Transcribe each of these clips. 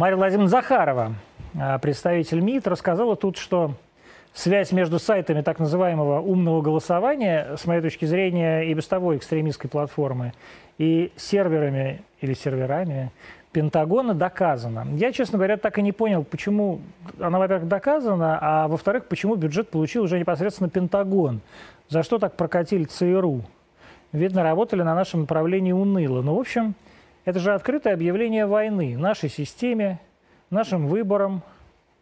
Мария Владимировна Захарова, а, представитель МИД, рассказала тут, что связь между сайтами так называемого умного голосования, с моей точки зрения, и без того экстремистской платформы, и серверами или серверами Пентагона доказана. Я, честно говоря, так и не понял, почему она, во-первых, доказана, а во-вторых, почему бюджет получил уже непосредственно Пентагон. За что так прокатили ЦРУ? Видно, работали на нашем направлении уныло. Ну, в общем, это же открытое объявление войны нашей системе, нашим выборам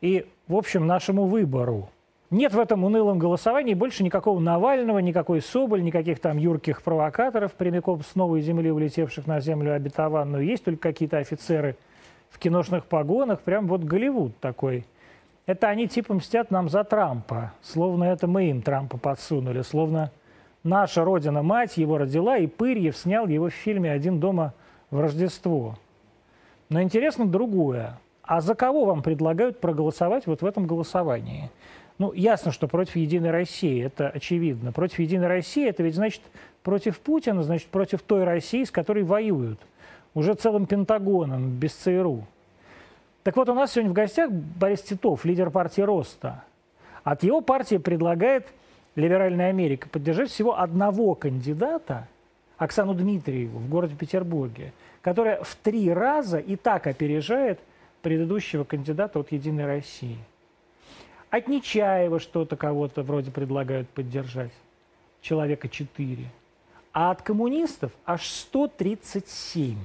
и, в общем, нашему выбору. Нет в этом унылом голосовании больше никакого Навального, никакой Соболь, никаких там юрких провокаторов, прямиком с новой земли, улетевших на землю обетованную. Есть только какие-то офицеры в киношных погонах, прям вот Голливуд такой. Это они типа мстят нам за Трампа, словно это мы им Трампа подсунули, словно наша родина-мать его родила, и Пырьев снял его в фильме «Один дома в Рождество». Но интересно другое. А за кого вам предлагают проголосовать вот в этом голосовании? Ну, ясно, что против «Единой России», это очевидно. Против «Единой России» это ведь значит против Путина, значит против той России, с которой воюют. Уже целым Пентагоном, без ЦРУ. Так вот, у нас сегодня в гостях Борис Титов, лидер партии «Роста». От его партии предлагает «Либеральная Америка» поддержать всего одного кандидата, Оксану Дмитриеву, в городе Петербурге, которая в три раза и так опережает предыдущего кандидата от «Единой России». От Нечаева что-то кого-то вроде предлагают поддержать. Человека 4. А от коммунистов аж 137.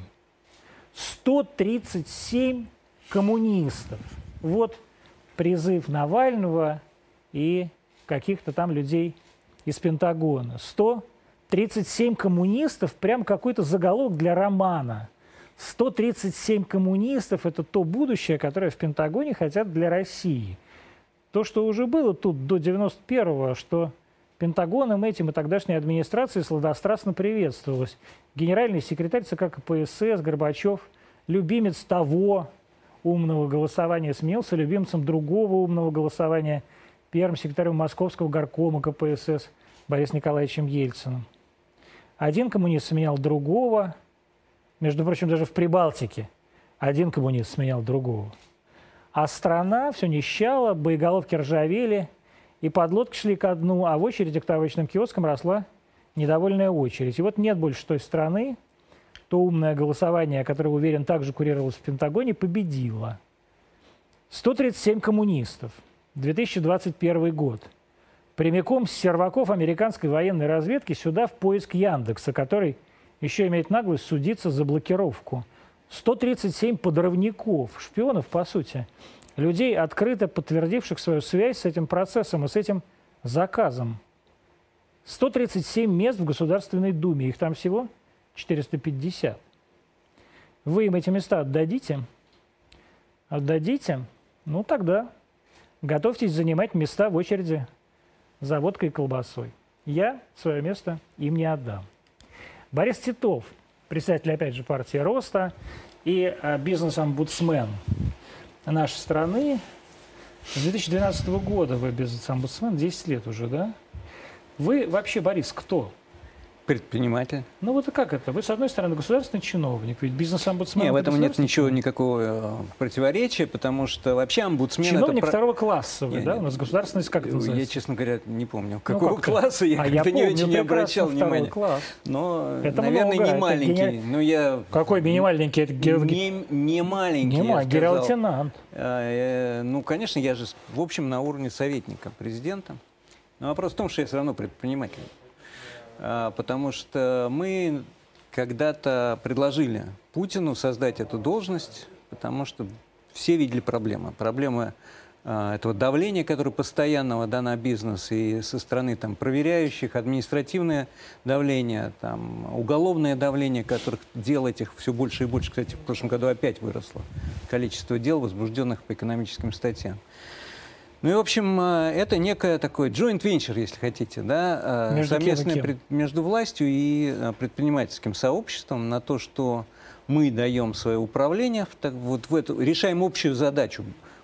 137 коммунистов. Вот призыв Навального и каких-то там людей из Пентагона. 137 коммунистов, прям какой-то заголовок для романа. 137 коммунистов – это то будущее, которое в Пентагоне хотят для России – то, что уже было тут до 91-го, что Пентагоном этим и тогдашней администрацией сладострастно приветствовалось. Генеральный секретарь ЦК КПСС Горбачев, любимец того умного голосования, сменился любимцем другого умного голосования, первым секретарем Московского горкома КПСС Борисом Николаевичем Ельциным. Один коммунист сменял другого, между прочим, даже в Прибалтике один коммунист сменял другого. А страна все нищала, боеголовки ржавели, и подлодки шли ко дну, а в очереди к табачным киоскам росла недовольная очередь. И вот нет больше той страны, то умное голосование, которое, уверен, также курировалось в Пентагоне, победило. 137 коммунистов. 2021 год. Прямиком с серваков американской военной разведки сюда в поиск Яндекса, который еще имеет наглость судиться за блокировку – 137 подрывников, шпионов, по сути, людей, открыто подтвердивших свою связь с этим процессом и с этим заказом. 137 мест в Государственной Думе, их там всего 450. Вы им эти места отдадите? Отдадите? Ну тогда готовьтесь занимать места в очереди за водкой и колбасой. Я свое место им не отдам. Борис Титов – председатель, опять же, партии Роста и а, бизнес-омбудсмен нашей страны. С 2012 года вы бизнес-омбудсмен, 10 лет уже, да? Вы вообще, Борис, кто? Предприниматель. Ну вот и как это? Вы, с одной стороны, государственный чиновник, ведь бизнес-омбудсмен... Нет, в этом нет ничего, никакого э, противоречия, потому что вообще омбудсмен... Чиновник это... второго класса вы, нет, да? У нас государственность как это называется? Я, честно говоря, не помню. Ну, какого ну, как класса я, а я помню, не очень не обращал внимания. класс. Но, это наверное, много. не маленький. Гени... но я... Какой не маленький? Это ге... не, не маленький, Не маленький, генерал-лейтенант. А, э, ну, конечно, я же, в общем, на уровне советника президента. Но вопрос в том, что я все равно предприниматель. А, потому что мы когда-то предложили Путину создать эту должность, потому что все видели проблемы. Проблемы а, этого давления, которое постоянного да, на бизнес и со стороны там, проверяющих, административное давление, там, уголовное давление, которых дел этих все больше и больше. Кстати, в прошлом году опять выросло количество дел, возбужденных по экономическим статьям. Ну и, в общем, э, это некое такое joint venture, если хотите, да, э, между совместное кем кем? между властью и э, предпринимательским сообществом на то, что мы даем свое управление, так, вот в эту, решаем общую задачу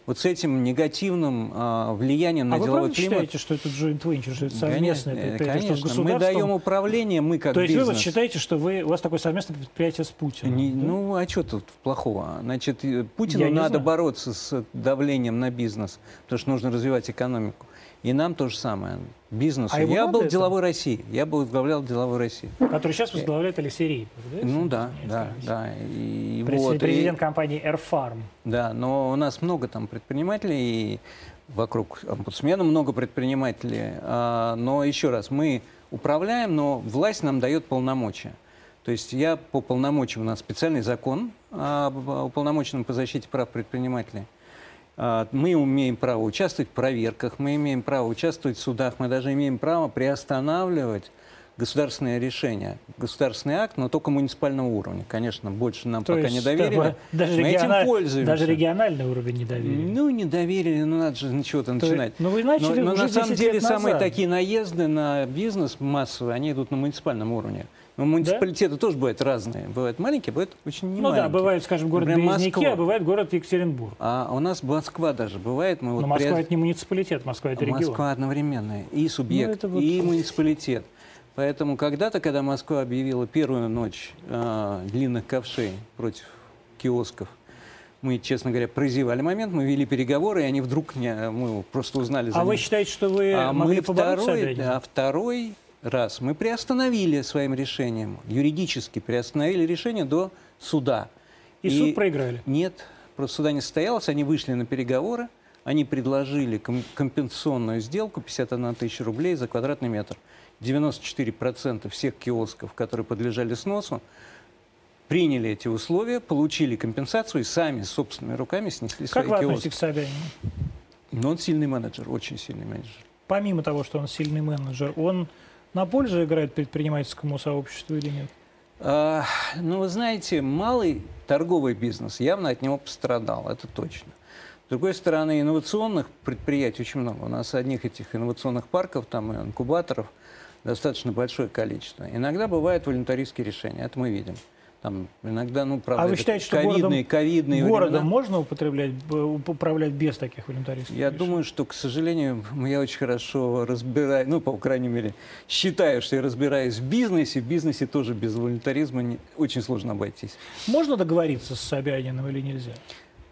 вот с этим негативным а, влиянием на а деловой вы климат. считаете, что это joint venture, что это совместное Конечно, предприятие, конечно. что с мы даем управление, мы как То есть бизнес. вы вот считаете, что вы, у вас такое совместное предприятие с Путиным? Не- да? Ну, а что тут плохого? Значит, и Путину Я надо бороться с давлением на бизнес, потому что нужно развивать экономику. И нам то же самое. Бизнесу. А я был деловой России. Я был возглавлял деловой России. Который сейчас возглавляет Алексей Рейпов, да? Ну да, да, да. И Пред- вот, и- Президент компании Airfarm. Да, но у нас много там предпринимателей, и вокруг омбудсмена много предпринимателей. А, Но еще раз, мы управляем, но власть нам дает полномочия. То есть я по полномочиям, у нас специальный закон об уполномоченном по защите прав предпринимателей. А, Мы имеем право участвовать в проверках, мы имеем право участвовать в судах, мы даже имеем право приостанавливать государственное решение, государственный акт, но только муниципального уровня. Конечно, больше нам То пока есть, не доверили. да, даже, мы этим пользуемся. даже региональный уровень не доверия. Ну, не доверили, ну надо же чего-то То есть- начинать. ну, вы Но, начали но уже на самом 10 деле самые такие наезды на бизнес массовые, они идут на муниципальном уровне. Но муниципалитеты тоже бывают разные. Бывают маленькие, бывают очень не Ну да, бывает, скажем, город Например, Березники, а бывает город Екатеринбург. А у нас Москва даже бывает. Мы вот Но Москва при- это не муниципалитет, Москва это регион. Москва одновременная. И субъект, Ну, вот- и муниципалитет. Поэтому когда-то, когда Москва объявила первую ночь э, длинных ковшей против киосков, мы, честно говоря, прозевали момент, мы вели переговоры, и они вдруг не, мы просто узнали за А вы ним. считаете, что вы А могли мы побороться второй, а второй раз мы приостановили своим решением, юридически приостановили решение до суда. И, суд проиграли. Нет, просто суда не состоялось, они вышли на переговоры, они предложили ком- компенсационную сделку 51 тысяча рублей за квадратный метр. 94% всех киосков, которые подлежали сносу, приняли эти условия, получили компенсацию и сами собственными руками снесли Как свои вы киоски. относитесь к Собянину? Но он сильный менеджер, очень сильный менеджер. Помимо того, что он сильный менеджер, он на пользу играет предпринимательскому сообществу или нет? А, ну, вы знаете, малый торговый бизнес явно от него пострадал, это точно. С другой стороны, инновационных предприятий очень много. У нас одних этих инновационных парков, там и инкубаторов достаточно большое количество. Иногда бывают волюнтаристские решения, это мы видим. Там иногда, ну, правда, а вы считаете, что ковидные, городом, ковидные городом времена. можно употреблять, управлять без таких волюнтаристских Я решений? думаю, что, к сожалению, я очень хорошо разбираюсь, ну, по крайней мере, считаю, что я разбираюсь в бизнесе. В бизнесе тоже без волюнтаризма не- очень сложно обойтись. Можно договориться с Собяниным или нельзя?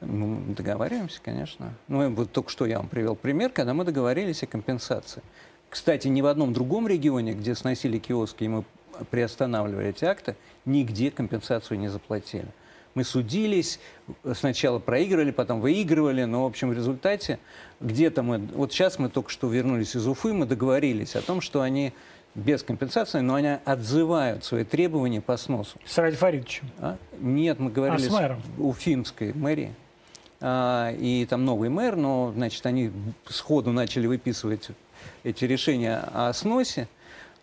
Ну, договариваемся, конечно. Ну, вот только что я вам привел пример, когда мы договорились о компенсации. Кстати, ни в одном другом регионе, где сносили киоски, и мы приостанавливали эти акты, нигде компенсацию не заплатили. Мы судились, сначала проигрывали, потом выигрывали, но, в общем, в результате где-то мы... Вот сейчас мы только что вернулись из Уфы, мы договорились о том, что они без компенсации, но они отзывают свои требования по сносу. С Ради Фаридовичем. А? Нет, мы говорили А, с мэром? Уфимской мэрии. А, и там новый мэр, но, значит, они сходу начали выписывать эти решения о сносе,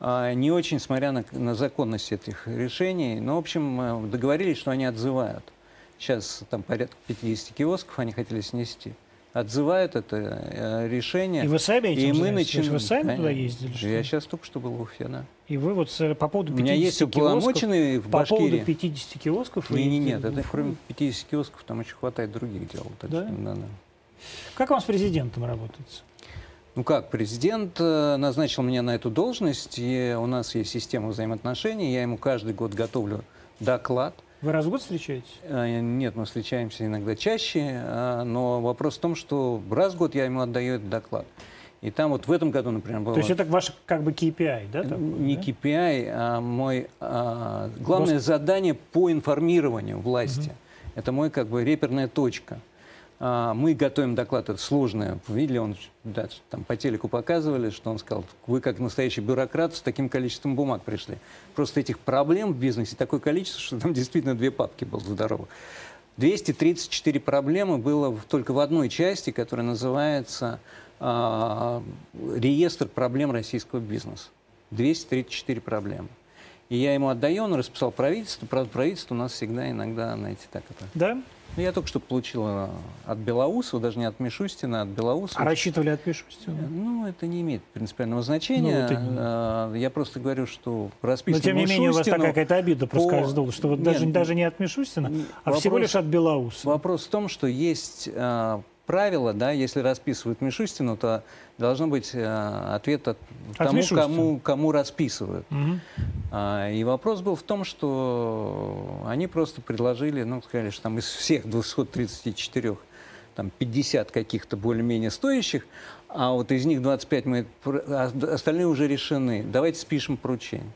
не очень смотря на, на законность этих решений. Но, в общем, э, договорились, что они отзывают. Сейчас там порядка 50 киосков они хотели снести. Отзывают это э, решение. И вы сами этим и мы начинаем... вы сами туда Конечно. ездили, что Я сейчас только что был в Уфе, да. И вы вот с- по поводу У 50 меня есть киосков, уполномоченный в по поводу Башкирии. 50 киосков Не, не, нет, это кроме 50 киосков там еще хватает других дел. так Да? что, да, да. Как вам с президентом работается? Ну как, президент э, назначил меня на эту должность, и у нас есть система взаимоотношений, я ему каждый год готовлю доклад. Вы раз в год встречаетесь? Э, Нет, мы встречаемся иногда чаще, э, но вопрос в том, что раз в год я ему отдаю этот доклад. И там вот в этом году, например, было... То есть это ваш как бы KPI, да? такой, не да? KPI, а мой а, главное задание по информированию власти. Это мой как бы реперная точка. А, мы готовим доклад, это сложное. Видели, он да, там по телеку показывали, что он сказал, вы как настоящий бюрократ с таким количеством бумаг пришли. Просто этих проблем в бизнесе такое количество, что там действительно две папки было здорово. 234 проблемы было только в одной части, которая называется а, реестр проблем российского бизнеса. 234 проблемы. И я ему отдаю, он расписал правительство. Правда, правительство у нас всегда иногда, знаете, так это... Да? Ну, я только что получил э, от Белоусова, даже не от Мишустина, от Белоусова. А рассчитывали от Мишустина? Ну, это не имеет принципиального значения. Ну, не- Э, Я просто говорю, что Но расписано тем не менее у вас такая какая-то обида по- проскользнула, что вот даже, Нет, даже не от Мишустина, не- а всего лишь от Белоуса. Вопрос в том, что есть а, правило, да, если расписывают Мишустину, то должно быть э, ответ от, От тому, Мишустина. кому, кому расписывают. Мгм. А, И вопрос был в том, что они просто предложили, ну, сказали, что там из всех 234 там 50 каких-то более-менее стоящих, а вот из них 25 мы, а остальные уже решены. Давайте спишем поручение.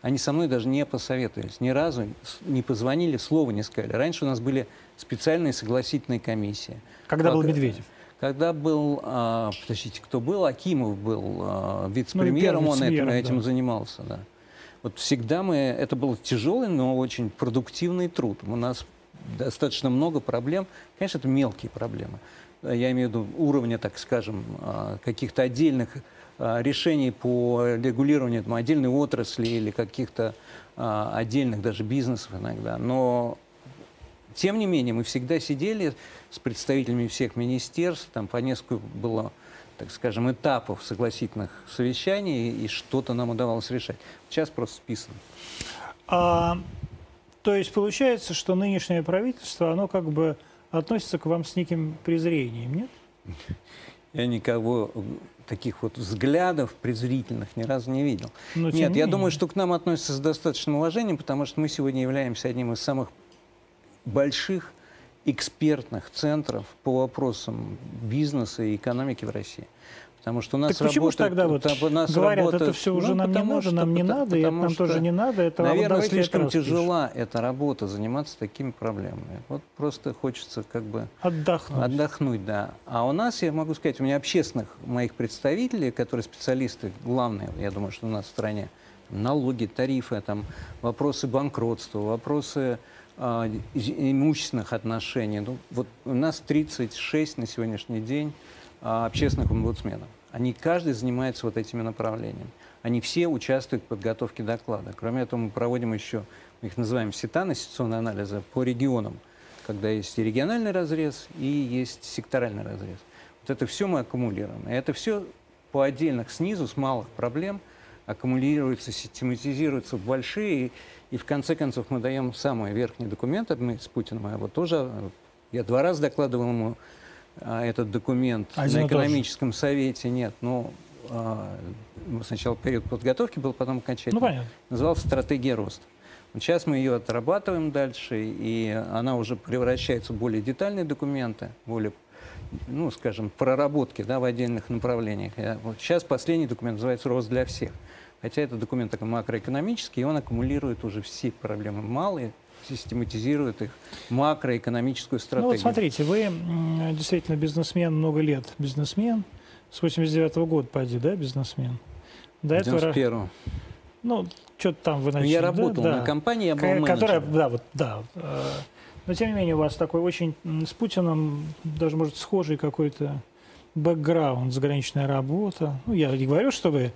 Они со мной даже не посоветовались, ни разу не позвонили, слова не сказали. Раньше у нас были специальные согласительные комиссии. Когда был Пока- Медведев. Когда был, а, подождите, кто был? Акимов был а, вице-премьером, Ну, он этим, вице-премьером, этим да. занимался, да. Вот всегда мы, это был тяжелый, но очень продуктивный труд. У нас достаточно много проблем. Конечно, это мелкие проблемы. Я имею в виду уровня, так скажем, а, каких-то отдельных а, решений по регулированию там, отдельной отрасли или каких-то а, отдельных даже бизнесов иногда. Но тем не менее, мы всегда сидели с представителями всех министерств, там по несколько было, так скажем, этапов согласительных совещаний, и что-то нам удавалось решать. Сейчас просто списано. А, то есть получается, что нынешнее правительство, оно как бы относится к вам с неким презрением, нет? Я никого таких вот взглядов презрительных ни разу не видел. Но тем Нет, не я менее. думаю, что к нам относятся с достаточным уважением, потому что мы сегодня являемся одним из самых больших экспертных центров по вопросам бизнеса и экономики в России. Потому что у нас Так почему работает- тогда вот там нас говорят, это работает- все уже ну, нам не надо, что- нам не потому- надо, и это нам тоже не надо, это вот Наверное, слишком это тяжела эта работа, заниматься такими проблемами. Вот просто хочется как бы Отдохнуть. Отдохнуть, да. А у нас, я могу сказать, у меня общественных моих представителей, которые специалисты главные, я думаю, что у нас в стране, налоги, тарифы, там, вопросы банкротства, вопросы имущественных отношений. Ну, вот у нас 36 на сегодняшний день а, общественных омбудсменов. Они каждый занимается вот этими направлениями. Они все участвуют в подготовке доклада. Кроме этого, мы проводим еще, мы их называем СИТАНы, ситуационные анализы по регионам, когда есть и региональный разрез, и есть секторальный разрез. Вот это все мы аккумулируем. И это все по отдельных снизу, с малых проблем, аккумулируется, систематизируется в большие, и, в конце концов мы даем самый верхний документ, мы с Путиным, я вот тоже, э, я два раза докладывал ему а, этот документ Один на тот же. экономическом совете, нет, ну, а, ну, сначала период подготовки был, потом окончательно. Ну, понятно. Назывался «Стратегия роста». Сейчас мы ее отрабатываем дальше, и она уже превращается в более детальные документы, более, ну, скажем, проработки да, в отдельных направлениях. Я- вот сейчас последний документ называется «Рост для всех». Хотя это документ такой макроэкономический, и он аккумулирует уже все проблемы малые, систематизирует их макроэкономическую Ну стратегию. вот смотрите, вы действительно бизнесмен, много лет бизнесмен. С 89 года, поди, да, бизнесмен? До этого, ра- 91 ну, что-то там вы Ну, начали. я да, работал да. на компании, я был Ко- Которая, менеджером. да, вот, да. э, Но тем не менее у вас такой очень с Путиным даже может схожий какой-то бэкграунд, заграничная работа. Ну, я не говорю, что вы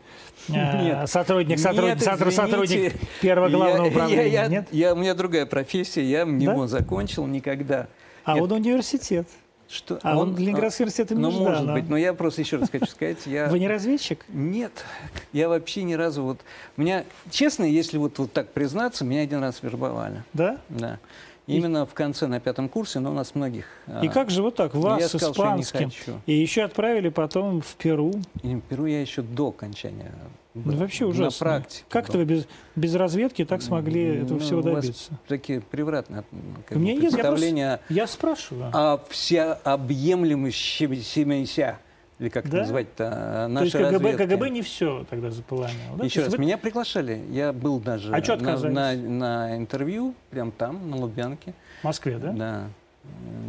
э, Нет. сотрудник, сотрудник, Нет, сотруд- сотрудник извините. первого главного Я- управления. я- я- Нет? я- у меня другая профессия, я не Да? Закончил никогда. А Нет. он университет. Что, А он, Ленинградский университет имени Ну, Ждана. может быть, но я просто еще раз хочу сказать, я... Вы не разведчик? Нет, я вообще ни разу вот... Меня, честно, если вот, вот так признаться, меня один раз вербовали. Да? Да. Именно в конце, на пятом курсе, но у нас многих... И а, как же вот так, вас я сказал, испанским, и еще отправили потом в Перу. И в Перу я еще до окончания был. Ну, вообще На ужасно. практике. Как-то был. вы без, без разведки так смогли этого Ну, всего у вас добиться? Такие превратные как У меня бы, нет, я представления Я спрашиваю. о всеобъемлющемся, или как Да? это назвать-то, То нашей есть КГБ, разведки. КГБ не все тогда заполонило. да? То Еще раз, вы- меня приглашали. Я был даже А на, на, на интервью, прям там, на Лубянке. В Москве, да? Да.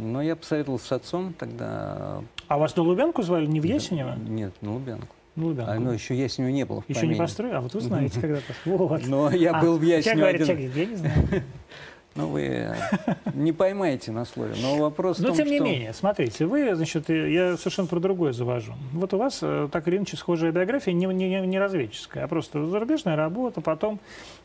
Но я посоветовался с отцом тогда. А вас на Лубянку звали, не в Ясенево? Нет, на Лубянку. На Лубянку. А, ну, еще Ясенева не было Еще не помине. построили? А вот вы знаете когда-то. Вот. Но я А, был в человек Ясенево говорит, один. человек я не знаю. Ну, вы э, не поймаете на слове. Но вопрос в Но том, тем не что... менее, смотрите, вы, значит, э, я совершенно про другое завожу. Вот у вас э, так или иначе схожая биография, не, не, не разведческая, а просто зарубежная работа, потом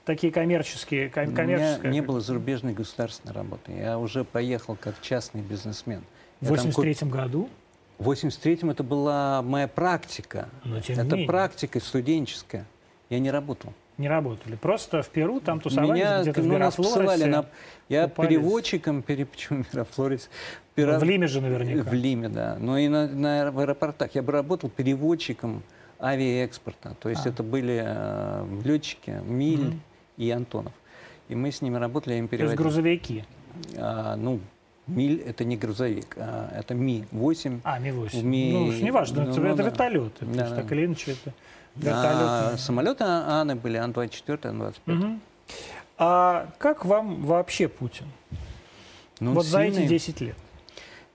такие коммерческие, ком- У меня не было зарубежной государственной работы. Я уже поехал как частный бизнесмен. В Я там 83 году, В 83-м это была моя практика. но тем это не менее. практика студенческая. Я не работал. Не работали? Просто в Перу там тусовались Меня, где-то в ну, нас посылали Мегафлоресе? на... Я купались. переводчиком, пере... почему Мегафлорис? Пера- В Лиме же наверняка. В Лиме, да. Но и на, на- в аэропортах. Я бы работал переводчиком авиаэкспорта. То есть А. это были э, летчики Миль Мгм. и Антонов. И мы с ними работали, я им То есть переводил. грузовики. А, ну, Миль это не грузовик, а это Ми-8. А, Ми-8. Ми- Ну, уж неважно, ну, это, ну это да. вертолеты. То Да, есть да. так или иначе это А вертолеты. самолеты Аны были Ан-24, Ан-25. Мгм. А как вам вообще Путин? Ну, вот за эти сильный. 10 лет.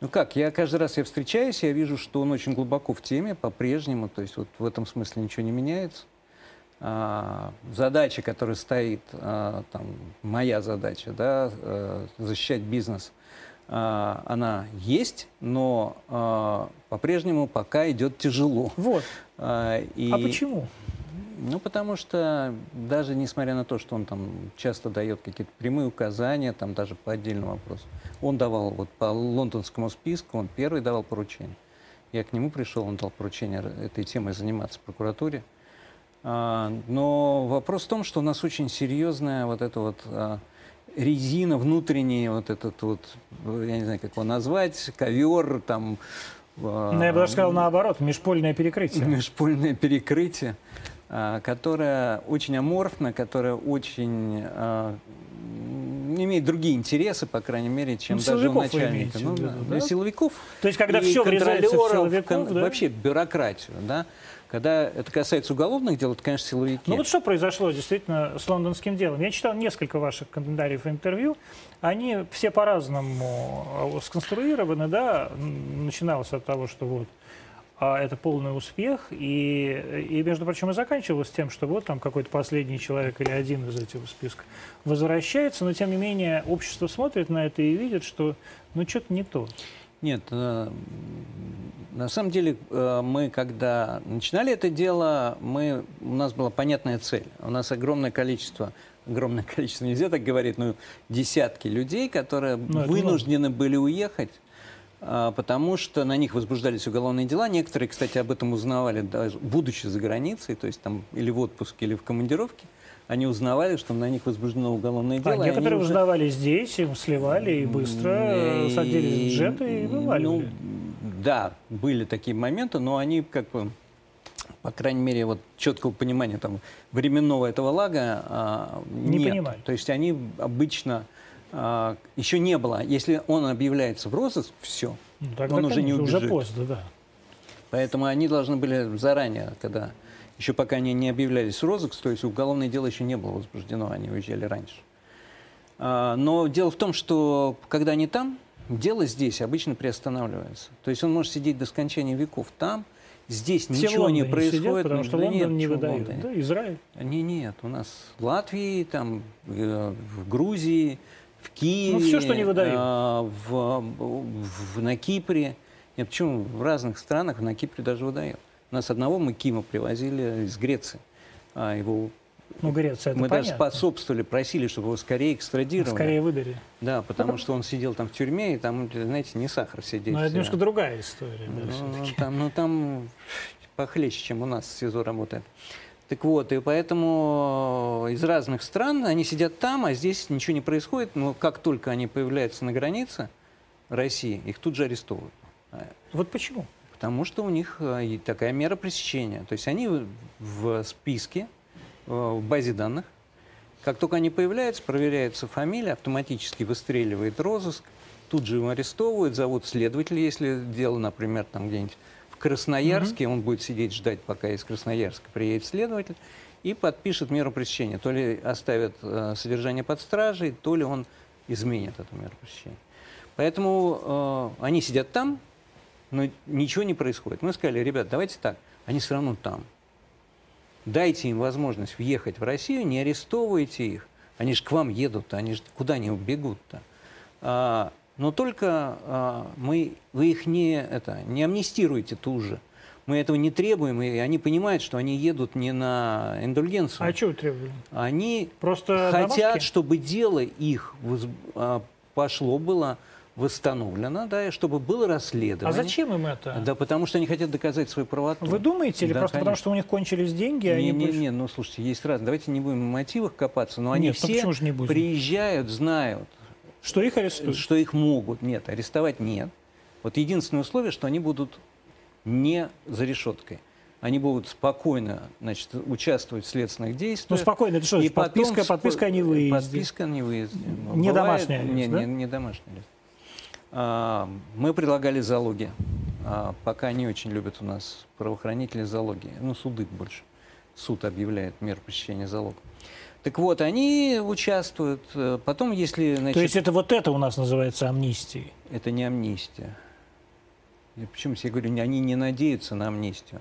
Ну как, я каждый раз я встречаюсь, я вижу, что он очень глубоко в теме по-прежнему, то есть вот в этом смысле ничего не меняется. А, задача, которая стоит, а, там, моя задача, да, э, защищать бизнес, а, она есть, но а, по-прежнему пока идет тяжело. Вот. А, и- А почему? ну, потому что даже несмотря на то, что он там часто дает какие-то прямые указания, там даже по отдельному вопросу, он давал вот по лондонскому списку, он первый давал поручение. Я к нему пришел, он дал поручение этой темой заниматься в прокуратуре. А, но вопрос в том, что у нас очень серьезная вот эта вот а, резина внутренняя, вот этот вот, я не знаю, как его назвать, ковер, там... а, Ну, я бы даже сказал наоборот, межпольное перекрытие. межпольное перекрытие, а, которое очень аморфно, которое очень а, имеет другие интересы, по крайней мере, чем Ну, даже у начальника. Ну, да. да? Ну, силовиков То есть, когда все врезается в силовиков, да? вообще бюрократию, да. Когда это касается уголовных дел, это, конечно, силовики. Ну вот что произошло действительно с лондонским делом? Я читал несколько ваших комментариев интервью. Они все по-разному э, сконструированы, да. Начиналось от того, что вот а, это полный успех, и, и, между прочим, и заканчивалось тем, что вот там какой-то последний человек или один из этого списка возвращается, но тем не менее общество смотрит на это и видит, что ну что-то не то. Нет, э, на самом деле э, мы, когда начинали это дело, мы, у нас была понятная цель. У нас огромное количество, огромное количество, нельзя так говорить, но десятки людей, которые Ну, это вынуждены были уехать, а, потому что на них возбуждались уголовные дела. Некоторые, кстати, об этом узнавали, даже будучи за границей, то есть там или в отпуске, или в командировке. Они узнавали, что на них возбуждено уголовное А дело. и они некоторые уже- узнавали здесь, им сливали и быстро э, садились в бюджет и вываливали. Ну, да, были такие моменты, но они как бы, по крайней мере, вот четкого понимания там временного этого лага а, Не нет. понимали. То есть они обычно а, еще не было. Если он объявляется в розыск, все. Ну, тогда, он уже не конечно, уже убежит. поздно, да. Поэтому они должны были заранее, когда еще пока они не объявлялись в розыск, то есть уголовное дело еще не было возбуждено, они уезжали раньше. А, Но дело в том, что когда они там, дело здесь обычно приостанавливается. То есть он может сидеть до скончания веков там, здесь Все ничего не происходит. сидят, потому что да Лондон нет, не выдает. Лондоне? Да, Израиль. Не, нет, у нас в Латвии, там, э, в Грузии, в Киеве, Ну, всё, что не выдают. а, в, в- на Кипре. Нет, почему в разных странах, на Кипре даже выдают. У нас одного мы Кима привозили из Греции. А его, Ну, Греция, это мы даже понятно. способствовали, просили, чтобы его скорее экстрадировали. Скорее выдали. Да, потому что он сидел там в тюрьме, и там, знаете, не сахар сидеть. Но это э, немножко другая история. да, ну, всё-таки. там, ну, там похлеще, чем у нас СИЗО работает. Так вот, и поэтому из разных стран они сидят там, а здесь ничего не происходит. Но как только они появляются на границе России, их тут же арестовывают. Вот почему? Потому что у них э, такая мера пресечения. То есть они в- списке, э, в базе данных. Как только они появляются, проверяется фамилия, автоматически выстреливает розыск, тут же его арестовывают, зовут следователя, если дело, например, там где-нибудь в Красноярске, он будет сидеть ждать, пока из Красноярска приедет следователь, и подпишет меру пресечения. То ли оставят э, содержание под стражей, то ли он изменит эту меру пресечения. Поэтому э, они сидят там, но ничего не происходит. Мы сказали, ребят, давайте так, они все равно там. Дайте им возможность въехать в Россию, не арестовывайте их. Они же к вам едут, они же куда они убегут-то? А, но только а, мы, вы их не, это, не амнистируете тут же. Мы этого не требуем, и они понимают, что они едут не на индульгенцию. А вы требовали? Они Просто хотят, чтобы дело их воз- а, пошло было восстановлено, да, и чтобы было расследование. А зачем им это? Да, потому что они хотят доказать свою правоту. Вы думаете, или да, просто конечно. потому, что у них кончились деньги? Не, они не, больше... не, ну слушайте, есть раз. Давайте не будем в мотивах копаться, но они Нет, ну все же не будем? приезжают, знают, Что их арестуют? что их могут. Нет, арестовать нет. Вот единственное условие, что они будут не за решеткой. Они будут спокойно значит, участвовать в следственных действиях. Ну, спокойно, это что, И подписка, потом подписка о невыезде. Подписка о невыезде. Ну, Не бывает- домашний арест, не, да? не, не домашний арест. А, мы предлагали залоги. А, пока не очень любят у нас правоохранители залоги. Ну, суды больше. Суд объявляет меру пресечения залога. Так вот, они участвуют. Э, Потом, если... Значит, То есть это вот это у нас называется амнистией? это не амнистия. И Почему я говорю, они не надеются на амнистию.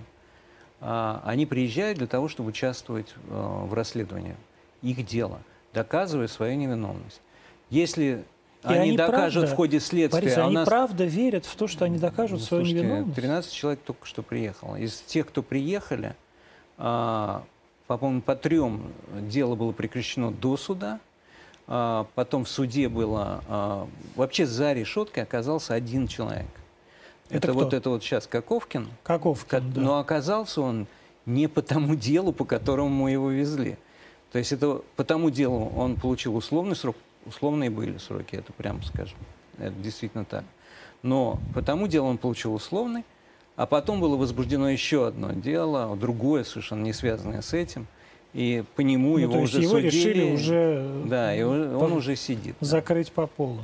А, они приезжают для того, чтобы участвовать э, в расследовании. Их дело, доказывая свою невиновность. Если И они, они докажут правда, в ходе следствия, Борис, а они нас правда верят в то, что они докажут ну, свою слушайте, невиновность? 13 человек только что приехало. Из тех, кто приехали, а, по, по-моему, по трем дело было прекращено до суда. А, потом в суде было... а, вообще за решеткой оказался один человек. Это Это, вот кто? это вот сейчас Каковкин. Каков? Ко- да. Но оказался он не по тому делу, по которому мы его везли. То есть это по тому делу он получил условный срок, условные были сроки, это прямо скажем. Это действительно так. Но по тому делу он получил условный, а потом было возбуждено еще одно дело, другое, совершенно не связанное с этим. И по нему Ну, его то есть уже его судили. решили уже Да, и он по- уже сидит. да. закрыть по полной.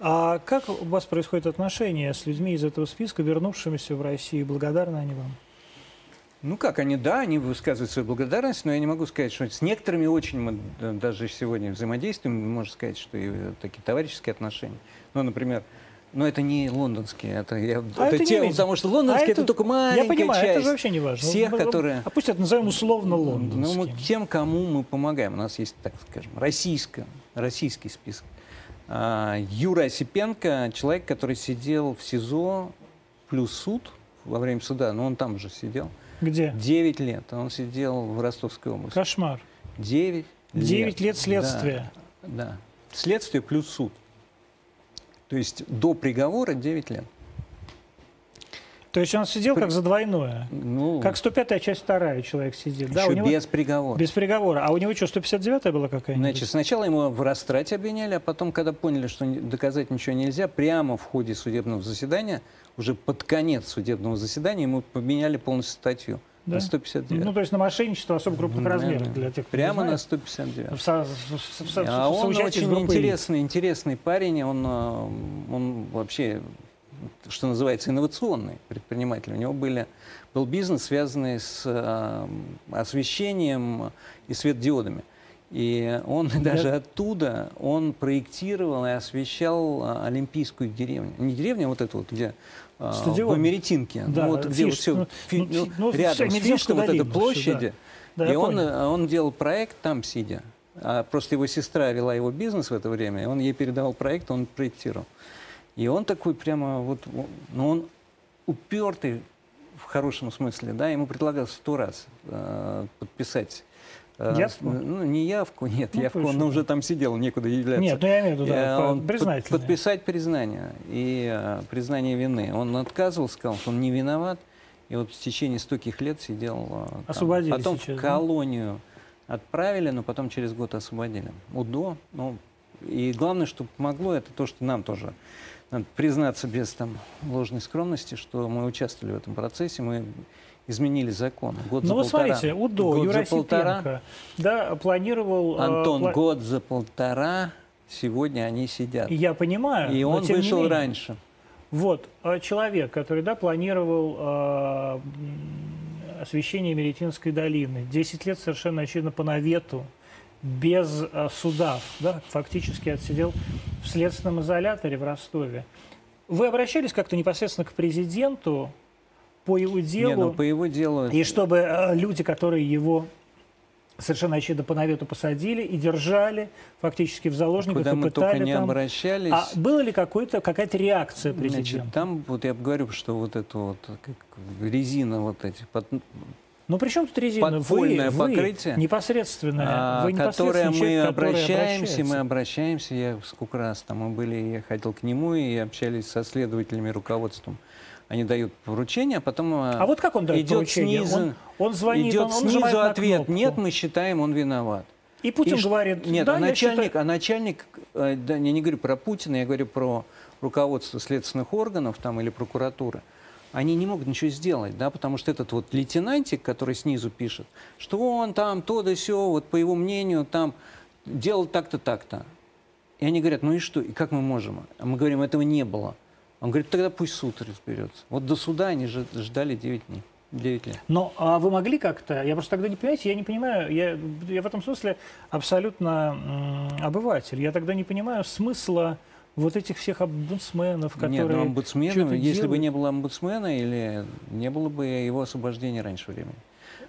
А как у вас происходит отношения с людьми из этого списка, вернувшимися в Россию? Благодарны они вам? Ну как, они, да, они высказывают свою благодарность, но я не могу сказать, что с некоторыми очень мы даже сегодня взаимодействуем, можно сказать, что и э, такие товарищеские отношения. Ну, например, но это не лондонские, это, я, А это это те, имеется. потому что лондонские А это, это- только маленькая Я понимаю, часть это же вообще не важно. всех, Ну, которые... А пусть это назовем условно Ну, лондонским. мы тем, кому мы помогаем. У нас есть, так скажем, российско, российский список. А, Юра Осипенко, человек, который сидел в СИЗО плюс суд во время суда, но он там же сидел. Где? 9 лет. Он сидел в Ростовской области. Кошмар. 9 лет. 9 лет следствия. Да, да. Следствие плюс суд. То есть до приговора 9 лет. То есть он сидел как за двойное. Ну, Как 105-я часть вторая человек сидит. Да, у него без приговора. без приговора. А у него что, 159-я была какая-нибудь? Значит, сначала ему в растрате обвиняли, а потом, когда поняли, что доказать ничего нельзя, прямо в ходе судебного заседания, уже под конец судебного заседания, ему поменяли полностью статью Да? на 159. Ну, то есть на мошенничество особо крупных Да, размеров для тех, кто Прямо на знает. 159. В со- в- в- в- А в он очень интересный, интересный парень, он, э, он вообще, что называется, инновационный предприниматель. У него были, был бизнес, связанный с э, освещением и светодиодами. И он даже оттуда, он проектировал и освещал э, Олимпийскую деревню. Не деревню, а вот эту вот, где э, Стадион. в Америтинке. Да, ну, вот где вот все, ну, фи- ну, ну, ну, рядом с Медвежскую Фишкой, вот всё, площади. Да, и он, понял. э, он делал проект там сидя. А просто его сестра вела его бизнес в это время, и он ей передавал проект, он проектировал. И он такой прямо вот, ну он упертый в хорошем смысле, да, ему предлагал сто раз э, подписать. э, Явку? Ну, не явку, нет, Ну, явку, он уже там сидел, некуда являться. Нет, ну я имею в виду, Э, да, он под- подписать признание и э, признание вины. Он отказывал, сказал, что он не виноват. И вот в течение стольких лет сидел. э, там. Освободили Потом сейчас, в да? колонию отправили, но потом через год освободили. УДО. Ну, и главное, что помогло, это то, что нам тоже надо признаться без там, ложной скромности, что мы участвовали в этом процессе, мы изменили закон. Год Ну за вот полтора. смотрите, УДО, Год Юра за полтора. Да, планировал... э, Антон, пла- год за полтора сегодня они сидят. Я понимаю, И он вышел менее. раньше. Вот, э, человек, который, да, планировал э, освещение Меретинской долины, 10 лет совершенно очевидно по навету, без э, суда, да, фактически отсидел в следственном изоляторе в Ростове. Вы обращались как-то непосредственно к президенту по его делу? Не, ну, по его делу... И чтобы э, люди, которые его совершенно очевидно по навету посадили и держали фактически в заложниках Куда и мы пытали только не там. обращались. А было ли какой-то, какая-то реакция президента? Значит, там, вот я говорю, что вот это вот, как резина вот эти, под- Но при чем тут резина? Подпольное вы, покрытие, вы непосредственно, а, вы которое мы человек, обращаемся, мы обращаемся, я сколько раз там мы были, я ходил к нему и общались со следователями, руководством. Они дают поручение, а потом а вот как он дает идет поручение? снизу, он, он звонит, идет он, он снизу ответ, нет, мы считаем, он виноват. И Путин И говорит, нет, да, а начальник, считаю... а начальник, э, да, я не говорю про Путина, я говорю про руководство следственных органов там или прокуратуры. Они не могут ничего сделать, да, потому что этот вот лейтенантик, который снизу пишет, что он там то да сё, вот по его мнению там делал так-то, так-то. И они говорят, ну и что, и как мы можем? А мы говорим, этого не было. Он говорит, тогда пусть суд разберется. Вот до суда они же ждали 9 дней. 9 лет. Но а вы могли как-то, я просто тогда не понимаете, я не понимаю, я, я в этом смысле абсолютно м, обыватель. Я тогда не понимаю смысла вот этих всех омбудсменов, которые... Нет, ну омбудсмена, что-то если бы делают. не было омбудсмена, или не было бы его освобождения раньше времени.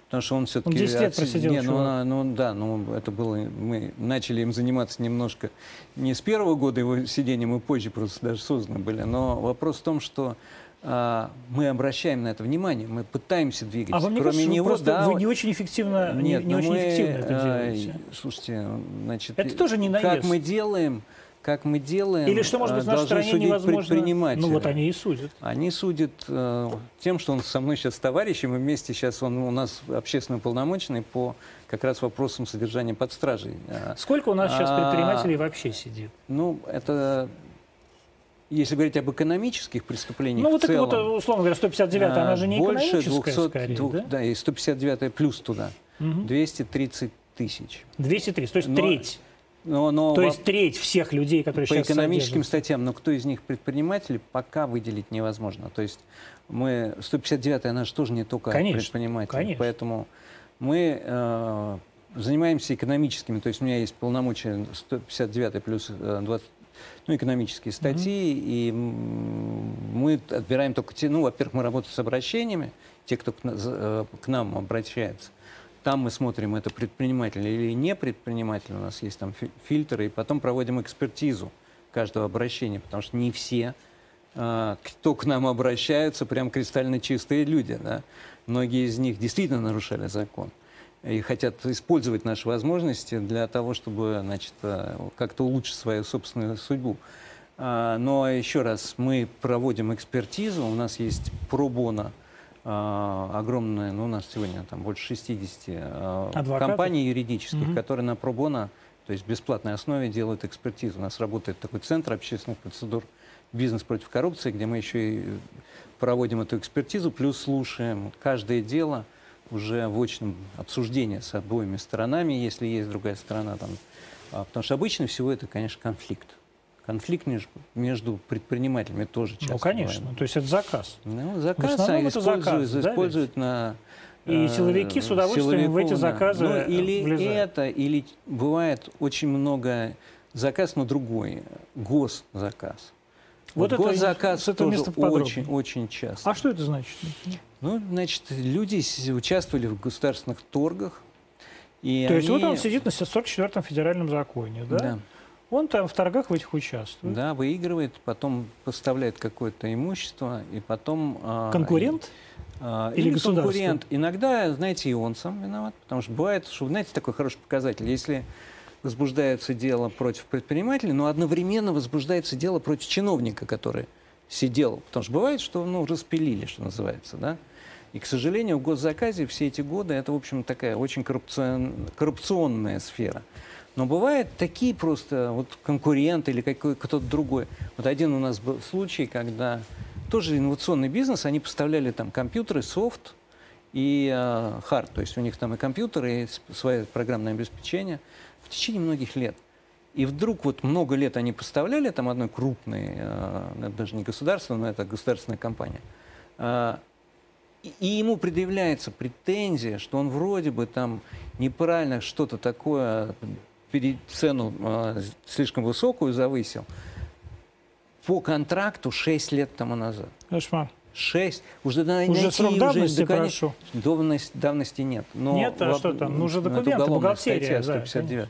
Потому что он все-таки... Он 10 лет просидел, Не, ну, а, ну да, ну это было... Мы начали им заниматься немножко не с первого года его сидения, мы позже просто даже созданы были. Но вопрос в том, что а, мы обращаем на это внимание, мы пытаемся двигаться. А вам не Кроме кажется, него, вы, просто, да, вы не очень эффективно, не- нет, не, ну очень мы, эффективно это э, делаете? Слушайте, значит, Это тоже не как наезд. мы делаем, как мы делаем, Или что, может быть, э, в нашей должны стране судить невозможно... предприниматели. Ну вот они и судят. Они судят э, тем, что он со мной сейчас товарищ, и мы вместе сейчас, он у нас общественно уполномоченный по как раз вопросам содержания под стражей. Э, Сколько у нас сейчас А, предпринимателей вообще сидит? ну, это, если говорить об экономических преступлениях Ну вот так целом, вот, условно говоря, 159 она а, же не больше экономическая, 200, скорее, двух- да? да, и 159 плюс туда, Мгм. 230 тысяч. 230, то есть Но- треть. Но, но То во- есть треть всех людей, которые по сейчас экономическим содержатся. статьям, но кто из них предприниматели, пока выделить невозможно. То есть мы, 159 она же тоже не только Конечно, предприниматели. конечно. Поэтому мы э, занимаемся экономическими, то есть у меня есть полномочия 159 плюс э, 20, ну, экономические статьи, и м, мы отбираем только те, ну, во-первых, мы работаем с обращениями, те, кто к, э, к нам обращается. Там мы смотрим, это предприниматель или не предприниматель, у нас есть там фи- фильтры, и потом проводим экспертизу каждого обращения, потому что не все, а, кто к нам обращаются, прям кристально чистые люди. Да? Многие из них действительно нарушали закон и хотят использовать наши возможности для того, чтобы значит, э, как-то улучшить свою собственную судьбу. А, Но еще раз, мы проводим экспертизу, у нас есть пробона огромная, ну у нас сегодня там больше 60 а, Адвокатов? компаний юридических, Мгм. которые на пробона, то есть бесплатной основе делают экспертизу. У нас работает такой центр общественных процедур «Бизнес против коррупции», где мы еще и проводим эту экспертизу, плюс слушаем каждое дело уже в очном обсуждении с обоими сторонами, если есть другая сторона. Там. А, Потому что обычно всего это, конечно, конфликт. Конфликт между, между предпринимателями тоже часто Ну, конечно. бывает. То есть это заказ. Ну, заказ а, это используют, заказ, да, используют на... И э, силовики с удовольствием в эти да. заказы Ну, или влезают. это, или бывает очень много заказ, но другой, госзаказ. Вот Вот, это- госзаказ с этого тоже поподробнее. очень, очень часто. А что это значит? Ну, значит, люди участвовали в государственных торгах. И То есть вот они- он сидит на 44-м федеральном законе, да? Да, Он там в торгах в этих участвует. да, выигрывает, потом поставляет какое-то имущество, и потом... а, Конкурент? А, Или Или, конкурент. Иногда, знаете, и он сам виноват, потому что бывает, что, знаете, такой хороший показатель. Если возбуждается дело против предпринимателя, но одновременно возбуждается дело против чиновника, который сидел. Потому что бывает, что ну, распилили, что называется, да? И, к сожалению, в госзаказе все эти годы это, в общем, такая очень коррупцион- коррупционная сфера. Но бывают такие просто вот конкуренты или какой- кто-то другой. Вот один у нас был случай, когда тоже инновационный бизнес, они поставляли там компьютеры, софт и э, хард, то есть у них там и компьютеры, и свое программное обеспечение в течение многих лет. И вдруг вот много лет они поставляли там одной крупной, э, это даже не государство, но это государственная компания. А, и- ему предъявляется претензия, что он вроде бы там неправильно что-то такое, цену э, слишком высокую завысил, по контракту 6 лет тому назад. Кошмар. 6. Уже, надо Уже найти, срок давности да, конечно, прошел. давность, давности нет. Но Нет, а во- что там? Ну, уже документы, бухгалтерия, статья да, 159.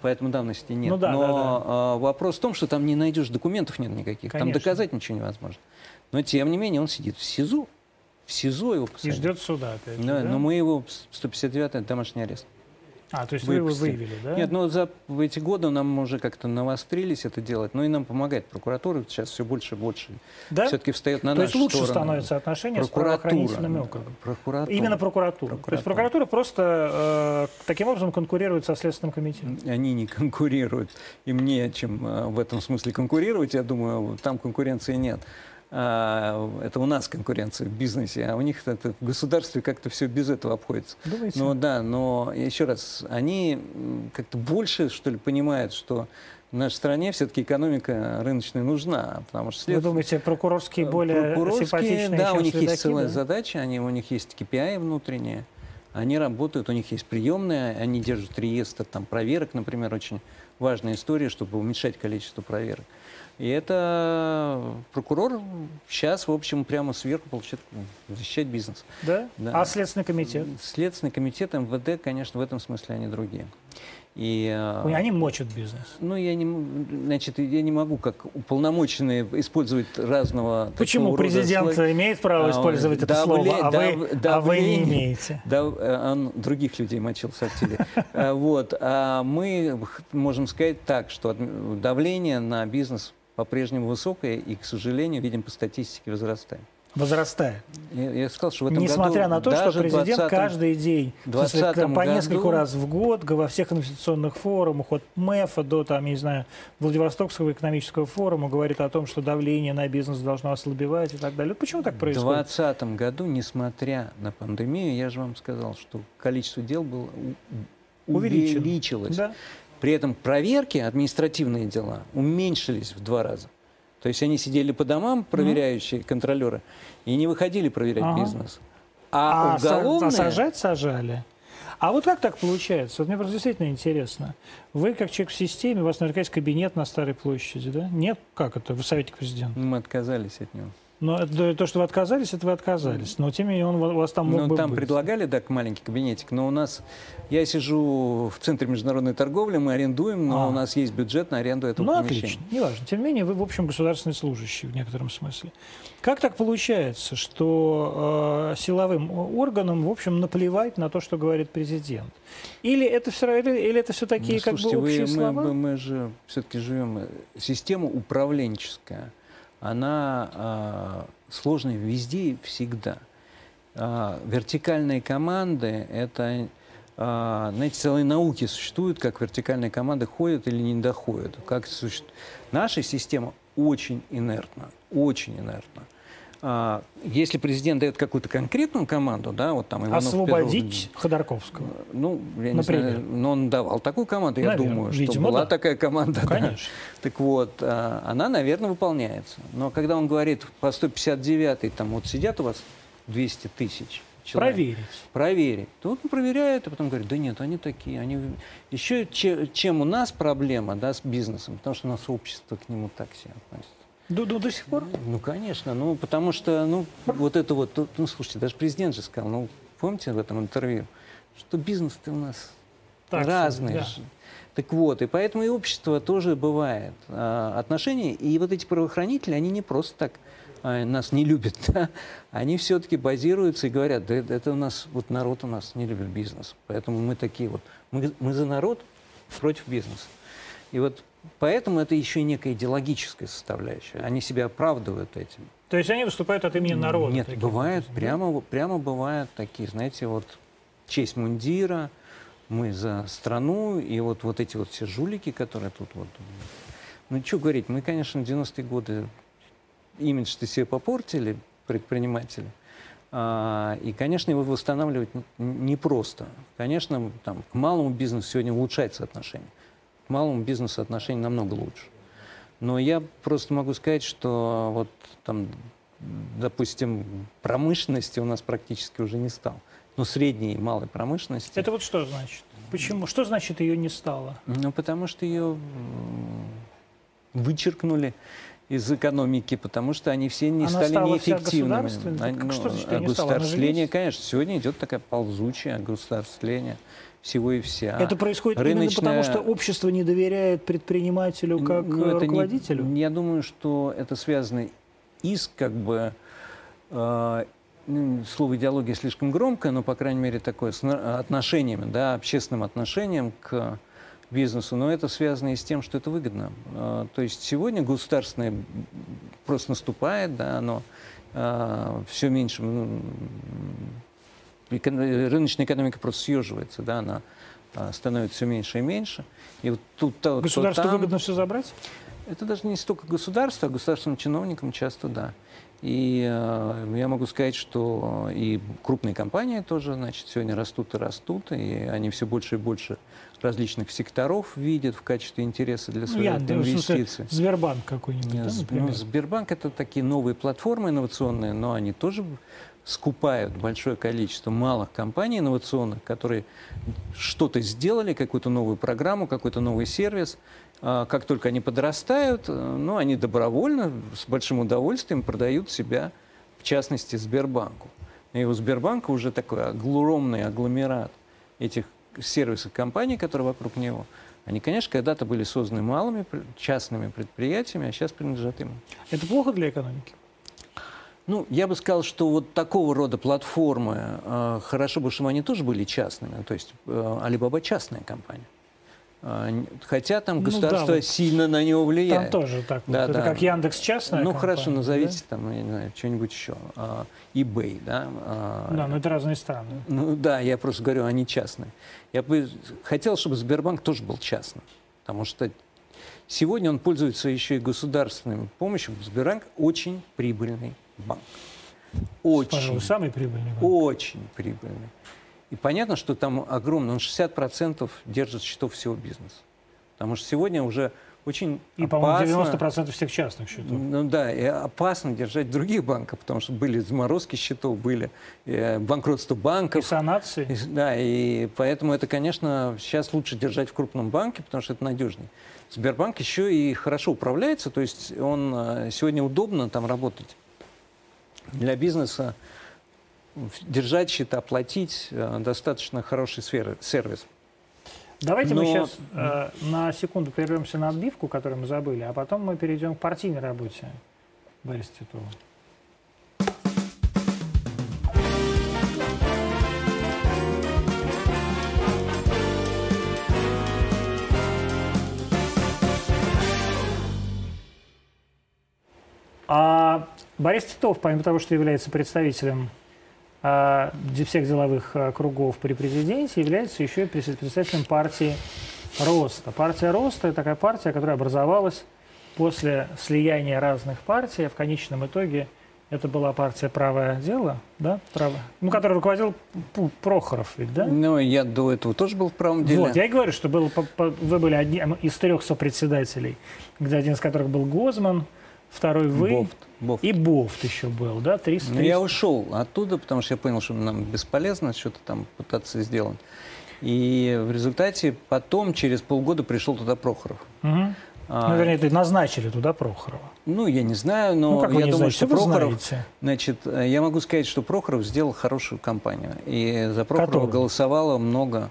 Поэтому давности нет. Ну да, Но да, да. а, вопрос в том, что там не найдешь документов нет никаких. Конечно. Там доказать ничего невозможно. Но тем не менее он сидит в СИЗО. В в СИЗО его И посадили. ждет суда, опять Да, да? Но мы его 159 домашний арест. А, то есть вы его выпустили. выявили, да? Нет, ну за эти годы нам уже как-то навострились это делать, но и нам помогает прокуратура, сейчас все больше и больше да? все-таки встает на То нашу есть лучше сторону. становятся отношения с Прокуратура. правоохранительными округами? Прокуратура. Именно прокуратура. То есть Прокуратура. прокуратура просто э, таким образом конкурирует со Следственным комитетом. Они не конкурируют. Им не о чем э, в этом смысле конкурировать. Я думаю, там конкуренции нет. А, Это у нас конкуренция в бизнесе, а у них это в государстве как-то все без этого обходится. Думаете? Ну да, но еще раз, они как-то больше, что ли, понимают, что в нашей стране все-таки экономика рыночная нужна, потому что Вы след- думаете, прокурорские более Прокурорские, симпатичные, да, у них следаки, есть целая да? задача, они, у них есть KPI внутренние, они работают, у них есть приемные, они держат реестр там, проверок, например, очень важная история, чтобы уменьшать количество проверок. И это прокурор сейчас, в общем, прямо сверху получает ну, защищать бизнес. Да? Да. А Следственный комитет? Следственный комитет, МВД, конечно, в этом смысле они другие. И, э, Они мочат бизнес. ну, я не, значит, я не могу как уполномоченные использовать разного Почему президент слой- имеет право А, использовать это давле- слово, а вы, дав- а вы не давление. имеете? Да, э, он других людей мочил в сортире. А, Вот. А мы можем сказать так, что давление на бизнес по-прежнему высокое и, к сожалению, видим по статистике возрастает. Возрастает. Я, я сказал, что в этом Несмотря году на то, что в президент 20-м каждый день, в смысле, 20-м по году- раз в год, во всех инвестиционных форумах, от МЭФа до, там, я не знаю, Владивостокского экономического форума, говорит о том, что давление на бизнес должно ослабевать и так далее. Почему так В происходит? 2020 году, несмотря на пандемию, я же вам сказал, что количество дел было увеличилось. Да. При этом проверки, административные дела, уменьшились в два раза. То есть они сидели по домам, проверяющие контролеры, и не выходили проверять Ага. бизнес. А, А, уголовные... а сажать сажали. А вот как так получается? Вот мне просто действительно интересно. Вы, как человек в системе, у вас наверняка есть кабинет на Старой площади, да? Нет? Как это? Вы советник президента? Мы отказались от него. Но это- то, что вы отказались, это вы отказались. Но тем не менее он у вас там мог Ну, бы там быть. предлагали, так, маленький кабинетик, но у нас... Я сижу в Центре международной торговли, мы арендуем, но А. у нас есть бюджет на аренду этого Ну, помещения. отлично, неважно. Тем не менее, вы, в общем, государственный служащий в некотором смысле. Как так получается, что э, силовым органам, в общем, наплевать на то, что говорит президент? Или это все, или, или это все такие, Ну, как слушайте, бы, вы- общие мы, слова? мы- мы же все-таки живем... э, Система управленческая, она а, сложная везде и всегда. А, вертикальные команды — это... а, знаете, целые науки существуют, как вертикальные команды ходят или не доходят. Как суще- Наша система очень инертна, очень инертна. А, Если президент дает какую-то конкретную команду, да, вот там Иванов Освободить Петров, Ходорковского. ну, я не Например. знаю, но он давал такую команду, я Наверное, думаю, что видимо, была да. такая команда. да. Конечно. Так вот, а, она, наверное, выполняется. Но когда он говорит по 159 там вот сидят у вас 200 тысяч человек, Проверить. проверить, то вот он проверяет, а потом говорит, да нет, они такие, они... Еще че- чем у нас проблема, да, с бизнесом, потому что у нас общество к нему так себя относится. До, до, до сих пор? Ну, конечно, ну, потому что, ну, вот это вот, ну, слушайте, даже президент же сказал, ну, помните в этом интервью, что бизнес-то у нас Так разный. да. Так вот, и поэтому и общество тоже бывает а, отношения, и вот эти правоохранители, они не просто так а, нас не любят, да? они все-таки базируются и говорят, да это, это у нас, вот народ у нас не любит бизнес, поэтому мы такие вот, мы, мы за народ против бизнеса. И вот поэтому это еще и некая идеологическая составляющая. Они себя оправдывают этим. То есть они выступают от имени народа. Нет, да? прямо, прямо бывают такие, знаете, вот честь мундира, мы за страну, и вот, вот эти вот все жулики, которые тут вот... Ну, что говорить, мы, конечно, в 90-е годы имидж-то себе попортили, предприниматели. А, и, конечно, его восстанавливать непросто. Конечно, там, к малому бизнесу сегодня улучшается отношение. Малому бизнесу отношение намного лучше. Но я просто могу сказать, что вот там, допустим, промышленности у нас практически уже не стало. Ну, средней и малой промышленности. Это вот что значит? Почему? Что значит ее не стало? Ну, потому что ее вычеркнули из экономики, потому что они все не Она стали стала вся неэффективными. Так Они, что ну, значит, её не стало? Она конечно, сегодня идет такая ползучая государствление всего и вся. Это происходит именно рыночная- потому, что общество не доверяет предпринимателю как Ну, э, это не- руководителю? я думаю, что это связано и с как бы э, ну, слово идеология слишком громкое, но, по крайней мере, такое с отношением, да, общественным отношением к бизнесу, но это связано и с тем, что это выгодно. А, то есть сегодня государственное просто наступает, да, оно а, все меньше, ну, рыночная экономика просто съеживается, да, она а, становится все меньше и меньше. И вот тут, Государству там, выгодно все забрать? Это даже не столько государство, а государственным чиновникам часто да. И э, я могу сказать, что и крупные компании тоже, значит, сегодня растут и растут, и они все больше и больше различных секторов видят в качестве интереса для своих ну, я, инвестиций. Сбербанк какой-нибудь, да, Ну, Сбербанк это такие новые платформы инновационные, но они тоже скупают большое количество малых компаний инновационных, которые что-то сделали, какую-то новую программу, какой-то новый сервис, а, как только они подрастают, э, ну, они добровольно, с большим удовольствием продают себя, в частности, Сбербанку. И у Сбербанка уже такой огромный агломерат этих сервисов компаний, которые вокруг него. Они, конечно, когда-то были созданы малыми частными предприятиями, а сейчас принадлежат ему. Это плохо для экономики? Ну, я бы сказал, что вот такого рода платформы, э, хорошо бы, чтобы они тоже были частными. То есть э, Alibaba частная компания. А, хотя там ну, государство да, вот сильно на него влияет. Там тоже так. Да, вот. да. Это как Яндекс частная Ну компания, хорошо, назовите да? там, я не знаю, что-нибудь еще. А, eBay, да. А, да, но это разные страны. Ну да, я просто говорю, они частные. Я бы хотел, чтобы Сбербанк тоже был частным. Потому что сегодня он пользуется еще и государственной помощью. Сбербанк очень прибыльный банк. Очень. Пожалуй, самый прибыльный банк. Очень прибыльный. И понятно, что там огромно, он 60% держит счетов всего бизнеса. Потому что сегодня уже очень И, по-моему, 90% всех частных счетов. Ну да, и опасно держать других банков, потому что были заморозки счетов, были э, банкротство банков. И санации. И, да, и поэтому это, конечно, сейчас лучше держать в крупном банке, потому что это надежнее. Сбербанк еще и хорошо управляется, то есть он э, сегодня удобно там работать. Для бизнеса держать счета, платить, э, достаточно хороший сферы, сервис. Давайте Но... мы сейчас э, на секунду прервемся на отбивку, которую мы забыли, а потом мы перейдем к партийной работе Бориса Титова. А Борис Титов, помимо того, что является представителем а, всех деловых а, кругов при президенте является еще и представителем партии Роста. Партия Роста – это такая партия, которая образовалась после слияния разных партий, а в конечном итоге это была партия «Правое дело», да? Право. Ну, который руководил Прохоров ведь, да? Ну, я до этого тоже был в правом деле. Вот, я и говорю, что был, вы были одним из трех сопредседателей, где один из которых был Гозман, второй вы. Бофт. Бофт. И Бофт еще был, да? 300, 300. Ну, я ушел оттуда, потому что я понял, что нам бесполезно что-то там пытаться сделать. И в результате потом, через полгода, пришел туда Прохоров. Угу. А, ну, вернее, назначили туда Прохорова. Ну, я не знаю, но ну, я думаю, знаете, что Прохоров... Знаете. Значит, я могу сказать, что Прохоров сделал хорошую кампанию. И за Прохорова Которую? голосовало много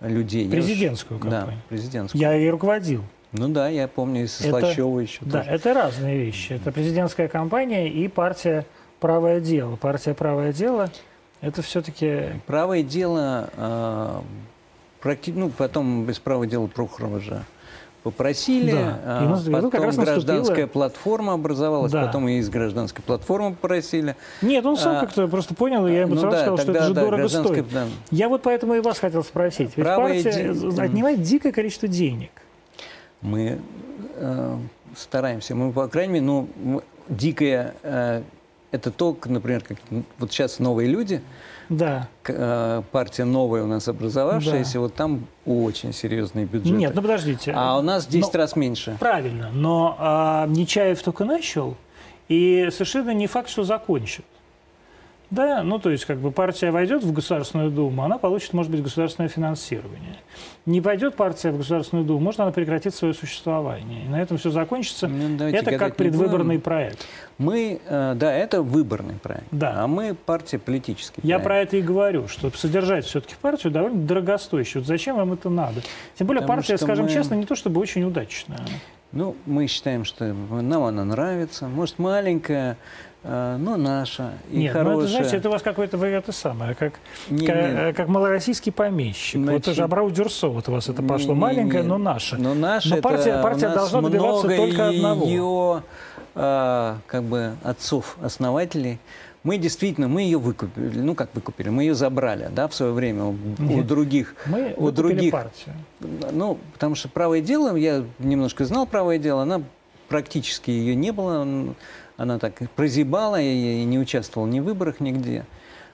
людей. Президентскую кампанию? Да, президентскую. Я ее руководил. Ну да, я помню, и со Слащева еще Да, тоже. это разные вещи. Это президентская кампания и партия «Правое дело». Партия «Правое дело» – это все-таки… «Правое дело», э, практи... ну, потом без «Правого дела» Прохорова же попросили, да. а, ну, потом как раз гражданская наступила... платформа образовалась, да. потом и из гражданской платформы попросили. Нет, он сам а, как-то просто понял, и я ему ну, сразу да, сказал, тогда, что это же да, дорого стоит. Да. Я вот поэтому и вас хотел спросить. Ведь Правое партия де... отнимает дикое количество денег. Мы э, стараемся, мы, по крайней мере, ну, дикое, э, это то, например, как вот сейчас новые люди, да. Э, партия новая у нас образовавшаяся, да. вот там очень серьезные бюджеты. Нет, ну подождите. А у нас 10 но, раз меньше. Правильно, но а, Нечаев только начал, и совершенно не факт, что закончит. Да, ну то есть как бы партия войдет в Государственную Думу, она получит, может быть, государственное финансирование. Не пойдет партия в Государственную Думу, может, она прекратит свое существование. И на этом все закончится. Ну, это как предвыборный проект. Мы, э, да, это выборный проект. Да. А мы партия политический. Я про это и говорю, что содержать все-таки партию довольно дорогостоящую. Вот зачем вам это надо? Тем более Потому партия, скажем мы... честно, не то чтобы очень удачная. Ну, мы считаем, что нам она нравится. Может, маленькая, но наша и Нет, хорошая. ну это, знаете, это у вас какое-то вы это самое, как, Не, как, не. э, как малороссийский помещик. вот Значит, тоже Абрау Дюрсо, вот у вас это пошло Не, не, маленькое, не. но наше. Но наша Но это партия- у партия должна добиваться только одного. Ее, а, как бы отцов-основателей. Мы действительно, мы ее выкупили, ну как выкупили, мы ее забрали, да, в свое время у, у Нет. других, Мы у других партию. Ну, потому что правое дело, я немножко знал правое дело, она практически ее не было, она так прозябала и, не участвовала ни в выборах нигде.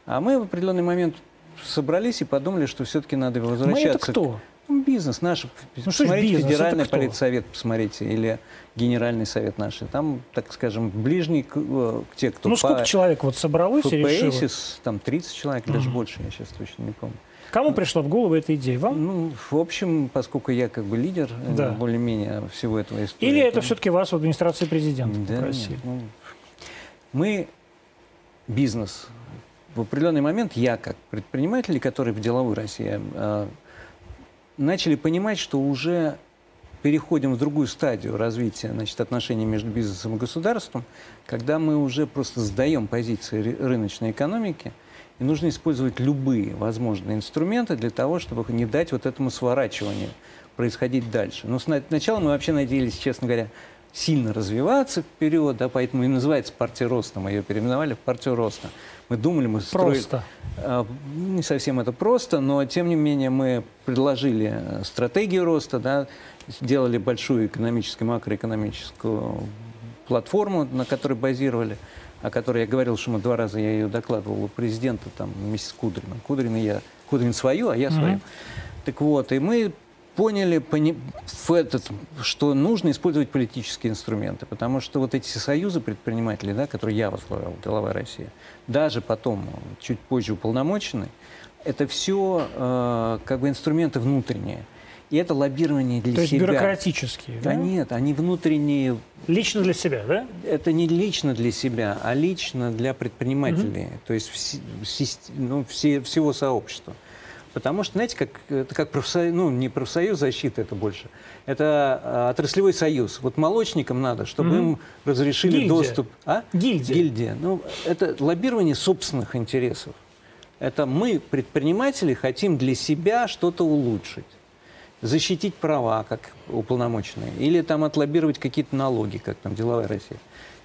А мы в определенный момент собрались и подумали, что все-таки надо Мы возвращаться. это кто? Ну, бизнес наш. Ну, посмотрите, бизнес? федеральный политсовет, посмотрите, или генеральный совет наш. Там, так скажем, ближний к, э, к те, кто ну, по сколько человек вот собралось и решило? Там 30 человек, даже больше, я сейчас точно не помню. Кому пришла в голову эта идея? Вам? Ну, в общем, поскольку я как бы лидер э, Да. более-менее всего этого истории. Или это то- все-таки вас в администрации президента Да попросили? нет, ну, мы бизнес. В определенный момент я, как предприниматель, который в деловой России, э, начали понимать, что уже переходим в другую стадию развития значит, отношений между бизнесом и государством, когда мы уже просто сдаем позиции ры- рыночной экономики, и нужно использовать любые возможные инструменты для того, чтобы не дать вот этому сворачиванию происходить дальше. Но сначала мы вообще надеялись, честно говоря, сильно развиваться вперед, да, поэтому и называется партия роста. Мы ее переименовали в партию роста. Мы думали, мы строили... Просто. А, Не совсем это просто, но тем не менее мы предложили э, стратегию роста, да, сделали большую экономическую, макроэкономическую платформу, на которой базировали, о которой я говорил, что мы два раза я ее докладывал у президента там вместе с Кудриным. Кудрин и я, Кудрин свою, а я свою. Мгм. Так вот, и мы поняли, пони- в этот, что нужно использовать политические инструменты, потому что вот эти союзы предпринимателей, да, которые я возглавлял, «Деловая Россия», даже потом, чуть позже уполномоченный, это все как бы инструменты внутренние. И это лоббирование для То есть себя. бюрократические, Да да? нет, они внутренние Лично для себя, да? это не лично для себя, а лично для предпринимателей, то есть вси- сис- ну, все, всего сообщества. Потому что, знаете, как, это как профсоюз, ну, не профсоюз защиты, это больше, это а, отраслевой союз. Вот молочникам надо, чтобы Мгм. им разрешили Гильдия. доступ. А? Гильдия. Гильдия. Ну, это лоббирование собственных интересов. Это мы, предприниматели, хотим для себя что-то улучшить. Защитить права, как уполномоченные, или там отлоббировать какие-то налоги, как там деловая Россия.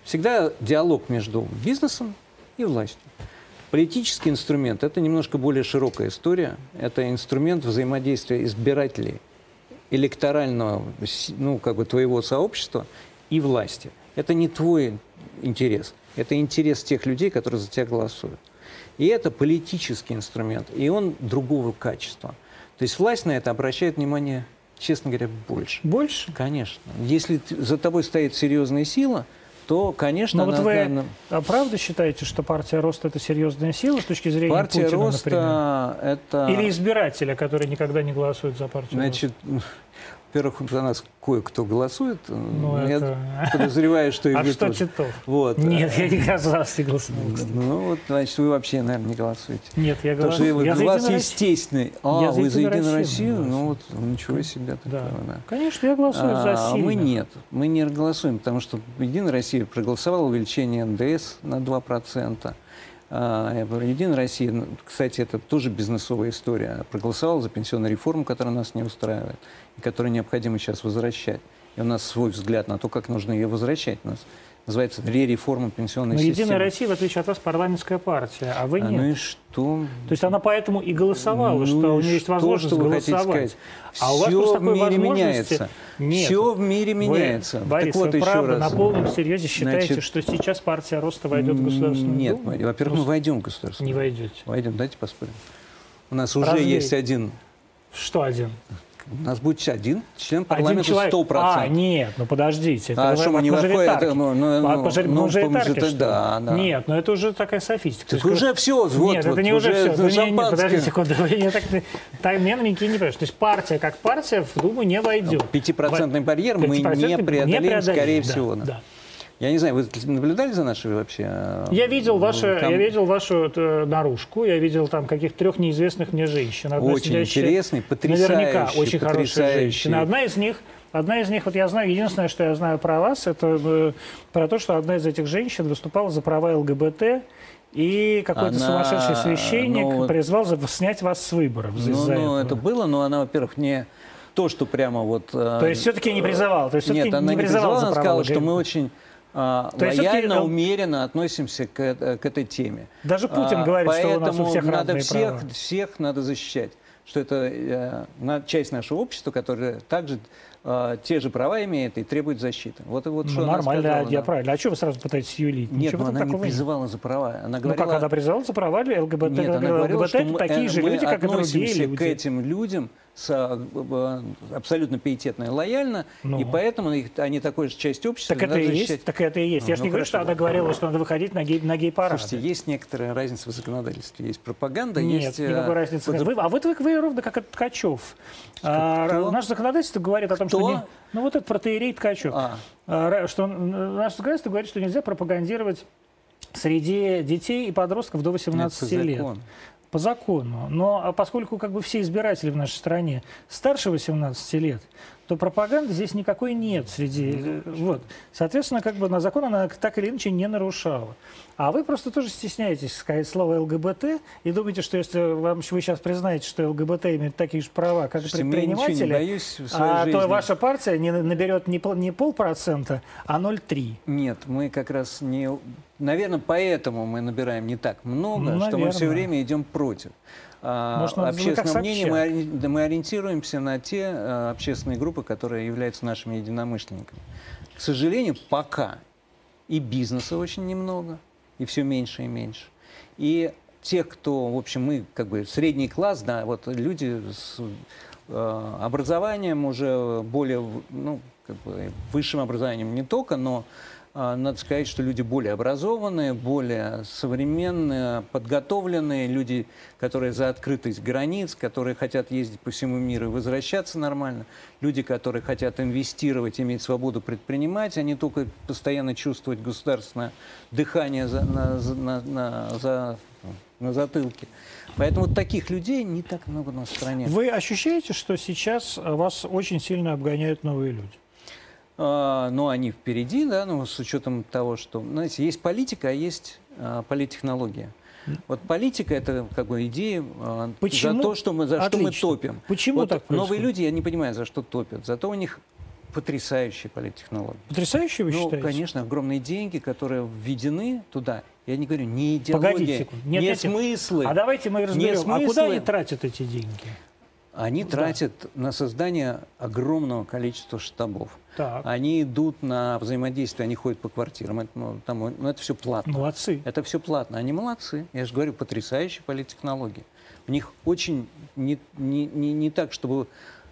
Всегда диалог между бизнесом и властью. Политический инструмент – это немножко более широкая история. Это инструмент взаимодействия избирателей, электорального, ну, как бы твоего сообщества и власти. Это не твой интерес, это интерес тех людей, которые за тебя голосуют. И это политический инструмент, и он другого качества. То есть власть на это обращает внимание, честно говоря, больше. Больше? Конечно. Если за тобой стоит серьезная сила, то, конечно, Но вот вы она- а правда считаете, что партия роста это серьезная сила с точки зрения партия Путина, роста например? это Или избирателя, который никогда не голосует за партию значит, во-первых, за нас кое-кто голосует. Ну, Я это- подозреваю, что и? А вы что тоже. Титов? Вот. Нет, я за не голосовал, кстати. Ну вот, значит, вы вообще, наверное, не голосуете. Нет, я Потому что голосую. Я за вас Единую естественный. А, Я за вы за Единую Россию? Ну голосую. вот, ничего себе. Да. такого, да. Конечно, я голосую за А, сильных. мы нет, мы не голосуем, потому что Единая Россия проголосовала увеличение НДС на 2%. А, Единая Россия, ну, кстати, это тоже бизнесовая история, проголосовала за пенсионную реформу, которая нас не устраивает, и которую необходимо сейчас возвращать. И у нас свой взгляд на то, как нужно ее возвращать. У нас называется ре-реформа пенсионной Но системы. Единая Россия, в отличие от вас, парламентская партия, а вы А, нет. ну и что? То есть она поэтому и голосовала, Ну что у нее есть возможность что вы голосовать. сказать? А у вас просто в такой мире возможности меняется. нет. Все в мире Вы, меняется. Борис, так вот вы еще правда раз. на полном серьезе считаете, Значит, что сейчас партия роста войдет в Государственную Нет, Думу? во-первых, мы войдем в государство. Не войдете. Войдем, дайте поспорим. У нас уже Разве- есть один. Что один? У нас будет один член Один парламента человек. 100%. А, нет, ну подождите. Это А что, мы не выходим? Это, ну, ну, От ну, ну, ли? да, да. Нет, ну это уже такая софистика. Так есть, уже все, вот, нет, вот, это не уже, уже все. за не, не, шампанское. подожди секунду. Не так, так мне намеки не понимаешь. То есть партия как партия в Думу не войдет. Пятипроцентный барьер мы не Пятипроцентный преодолеем, скорее да, всего. да. да. Я не знаю, вы наблюдали за нашей вообще? э, Я видел, ваше, там я видел вашу э, наружку, я видел там каких-то трех неизвестных мне женщин. Одна Очень сидящая- интересный, Наверняка потрясающий, очень хорошая потрясающий. женщина. Одна из них Одна из них, вот я знаю, единственное, что я знаю про вас, это э, про то, что одна из этих женщин выступала за права ЛГБТ, и какой-то Она, сумасшедший священник ну, призвал снять вас с выборов Ну, ну, это было, но она, во-первых, не то, что прямо вот... То есть все-таки не призывал, то есть все-таки Нет, она не не призывала призывала, за она сказала, что мы очень а, То есть лояльно, э, умеренно относимся к, э- к этой теме. Даже Путин А, говорит, что у нас у всех надо всех, права. всех надо защищать, что это э, часть нашего общества, которая также э, те же права имеет и требует защиты. Вот и вот Ну, что нормально, сказала, я да. правильно. А что вы сразу пытаетесь юлить? Нет, Ничего она не нет. призывала за права. Она Ну говорила, как, она призывала за права ЛГБТ? нет, она говорила, ЛГБТ что мы, такие же люди, как и другие люди. к этим людям с, э, абсолютно пиететно и лояльно, Ну. и поэтому их, они такой же часть общества. Так это и есть, так это и есть. Ну, Я же ну, не говорю, что она говорила, что надо выходить на, гей, на гей-парады. Слушайте, есть некоторая разница в законодательстве. Есть пропаганда, Нет, есть... никакой э, разницы вот нет. Вы- а вот вы, вы ровно как Ткачев. А, Кто? наше законодательство говорит о том, что... Кто? Не, ну вот этот протеерей Ткачев. А. А, что наше законодательство говорит, что нельзя пропагандировать среди детей и подростков до 18 Нет, по лет. закону. По закону. Но а поскольку как бы все избиратели в нашей стране старше 18 лет, то пропаганды здесь никакой нет среди... э, Вот. Соответственно, как бы на закон она так или иначе не нарушала. А вы просто тоже стесняетесь сказать слово ЛГБТ и думаете, что если вам, вы сейчас признаете, что ЛГБТ имеет такие же права, как Слушайте, предприниматели, боюсь а, жизни. то ваша партия не наберет не, пол- не полпроцента, а 0,3. Нет, мы как раз не... Наверное, поэтому мы набираем не так много, Ну, что мы все время идем против. А, Может, общественного мнения мы, да, мы ориентируемся на те а, общественные группы, которые являются нашими единомышленниками. К сожалению, пока и бизнеса очень немного, и все меньше и меньше. И тех, кто, в общем, мы как бы средний класс, да, вот люди с э, образованием уже более, ну, как бы высшим образованием не только, но надо сказать, что люди более образованные, более современные, подготовленные, люди, которые за открытость границ, которые хотят ездить по всему миру и возвращаться нормально, люди, которые хотят инвестировать, иметь свободу предпринимать, а не только постоянно чувствовать государственное дыхание за, на, на, на- за- на затылке. Поэтому таких людей не так много на стране. Вы ощущаете, что сейчас э, вас очень сильно обгоняют новые люди? А, но они впереди, да, ну, с учетом того, что, знаете, есть политика, а есть а, политтехнология. Вот политика это как бы идея а, Почему? за то, что мы, за что мы топим. Почему Вот так новые происходит? люди, я не понимаю, за что топят. Зато у них потрясающие политтехнологии. Потрясающе вы ну, считаете? конечно, огромные деньги, которые введены туда. Я не говорю, не идеология, Погодите секунду. Нет, не нет. смыслы. А давайте мы разберем. А куда они тратят эти деньги? Они тратят на создание огромного количества штабов. Так, Они идут на взаимодействие, они ходят по квартирам. Это, ну, там, ну, это все платно. молодцы. Это все платно. Они молодцы. Я же говорю, потрясающие политтехнологии. У них очень не, не, не, не так, чтобы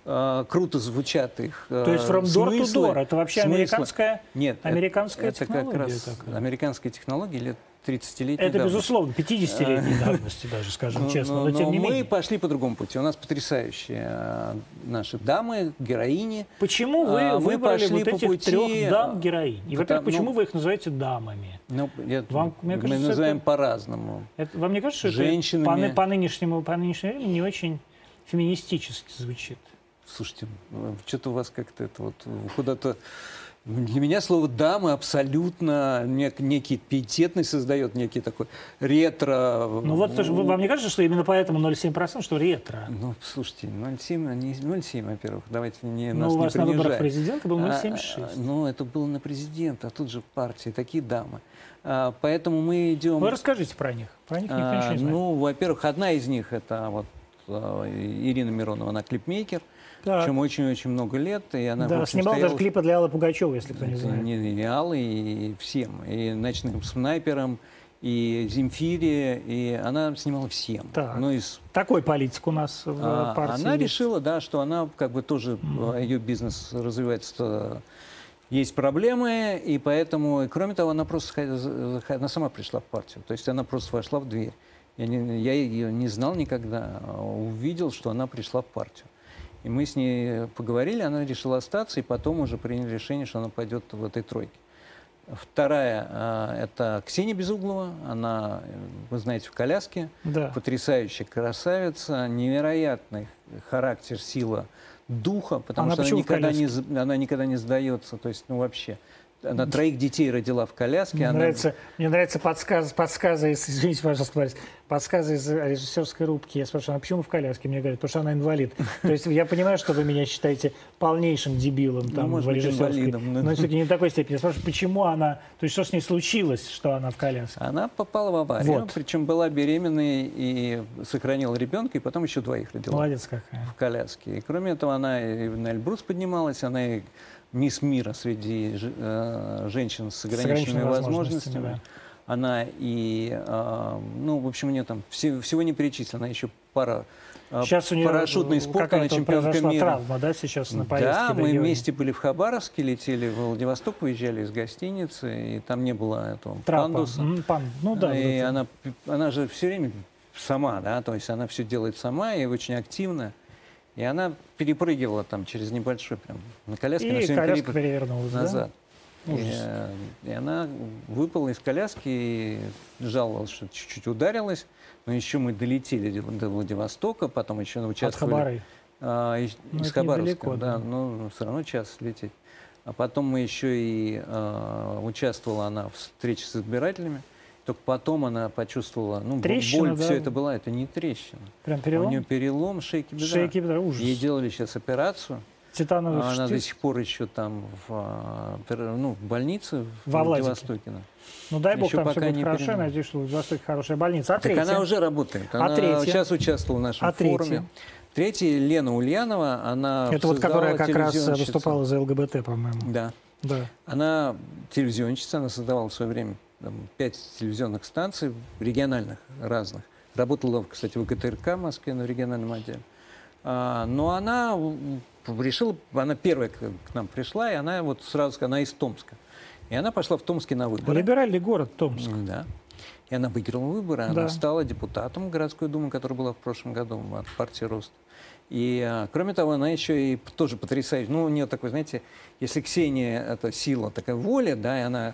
э, круто звучат их э, То есть from door to смыслы. door. Это вообще Смыслы. американская, Нет, это- американская это, как технология раз такая. американская технология лет 30-летней Это, давности. безусловно, 50-летней давности даже, скажем Ну, честно. ну, Но, тем но не мы менее. пошли по другому пути. У нас потрясающие э, наши дамы, героини. Почему вы А, мы выбрали вот по этих пути, трех а, дам героинь? И, во-первых, почему ну, вы их называете дамами? Ну, я- Вам, мне мы кажется, называем это- по-разному. Это, вам не кажется, что Женщинами. это по, по нынешнему, по нынешнему времени не очень феминистически звучит? Слушайте, что-то у вас как-то это вот куда-то... Для меня слово «дама» абсолютно нек- некий пиететный создает, некий такой ретро... Ну вот тоже, вам не кажется, что именно поэтому 0,7%, что ретро? Ну, слушайте, 0,7, они 0,7, во-первых, давайте не, Ну, нас у не вас на выборах президента был А, 0,76. а, ну, это было на президента, а тут же в партии, такие дамы. А, поэтому мы идем... Вы расскажите про них. Про них никто А, ничего не знает. ну, во-первых, одна из них это вот а, Ирина Миронова, она клипмейкер, Так. причем очень-очень много лет, и она, да, общем, снимал стояла- даже клипы для Аллы Пугачевой, если кто не знает. не и Аллы, и всем, и ночным снайпером, и Земфире, и она снимала всем. Так. Ну, из Такой политик у нас в а, партии. Она есть. решила, да, что она как бы тоже, а, ее бизнес развивается, есть проблемы, и поэтому, и кроме того, она просто, она сама пришла в партию, то есть она просто вошла в дверь. Я, не- я ее не знал никогда, а увидел, что она пришла в партию. И мы с ней поговорили, она решила остаться, и потом уже приняли решение, что она пойдет в этой тройке. Вторая а, это Ксения Безуглова, она, вы знаете, в коляске, Да. потрясающая красавица, невероятный характер, сила духа, потому Она что она никогда, не, она никогда не сдается. То есть, ну вообще. Она троих детей родила в коляске. Мне она... нравится, мне нравится подсказ, подсказы, из, извините, пожалуйста, Борис, подсказы из режиссерской рубки. Я спрашиваю, а почему в коляске? Мне говорят, потому что она инвалид. То есть я понимаю, что вы меня считаете полнейшим дебилом там, может в режиссерской, инвалидом, но- но все-таки не в такой степени. Я спрашиваю, почему она, то есть что с ней случилось, что она в коляске? Она попала в аварию, Вот. причем была беременной и сохранила ребенка, и потом еще двоих родила Молодец какая. в коляске. И кроме этого, она и на Эльбрус поднималась, она и мисс мира среди э, женщин с ограниченными, ограниченными возможностями. возможностями, Она и, э, ну, в общем, у нее там все- всего не перечислено, еще пара э, Сейчас у нее парашютный спорт, она какая-то чемпионка мира. травма, да, сейчас на поездке Да, мы регионе? вместе были в Хабаровске, летели в Владивосток, выезжали из гостиницы, и там не было этого Трапа. пандуса. Пан- Ну да. и это. она, она же все время сама, да, то есть она все делает сама и очень активно. И она перепрыгивала там через небольшой прям на коляске, И коляска перепры- перевернулась, да? назад. И, Ужас. э, и она выпала из коляски и жаловалась, что чуть-чуть ударилась. Но еще мы долетели до Владивостока, потом еще От участвовали Хабары. а, из, Ну, из Хабаровска, недалеко, да, да. но все равно час лететь. А потом мы еще и а, участвовала она в встрече с избирателями. Только потом она почувствовала, ну, Трещина, боль, да? все это была, это не трещина. Прям У перелом? нее перелом шейки бедра. Шейки бедра, ужас. Ей делали сейчас операцию. Титановый а она до штифт. сих пор еще там в, а, ну, в больнице в Во. Владивостоке. Ну дай бог, еще там все пока будет не хорошо. Я передумал. надеюсь, что в Владивостоке хорошая больница. А Так третья? она уже работает. Она третья? сейчас участвовала в нашем А третья? форуме. Третья Лена Ульянова, она Это вот которая как раз выступала за ЛГБТ, по-моему. Да. Да. Она телевизионщица, она создавала в свое время там, пять телевизионных станций, региональных, разных. Работала, кстати, в ГТРК в Москве, на региональном отделе. А, но она решила, она первая к, нам пришла, и она вот сразу, сказала, она из Томска. И она пошла в Томске на выборы. Либеральный город Томск. Да. И она выиграла выборы, Да. она стала депутатом городской думы, которая была в прошлом году от партии Рост. И, а, кроме того, она еще и тоже потрясающая. Ну, у нее такой, знаете, если Ксения — это сила, такая воля, да, и она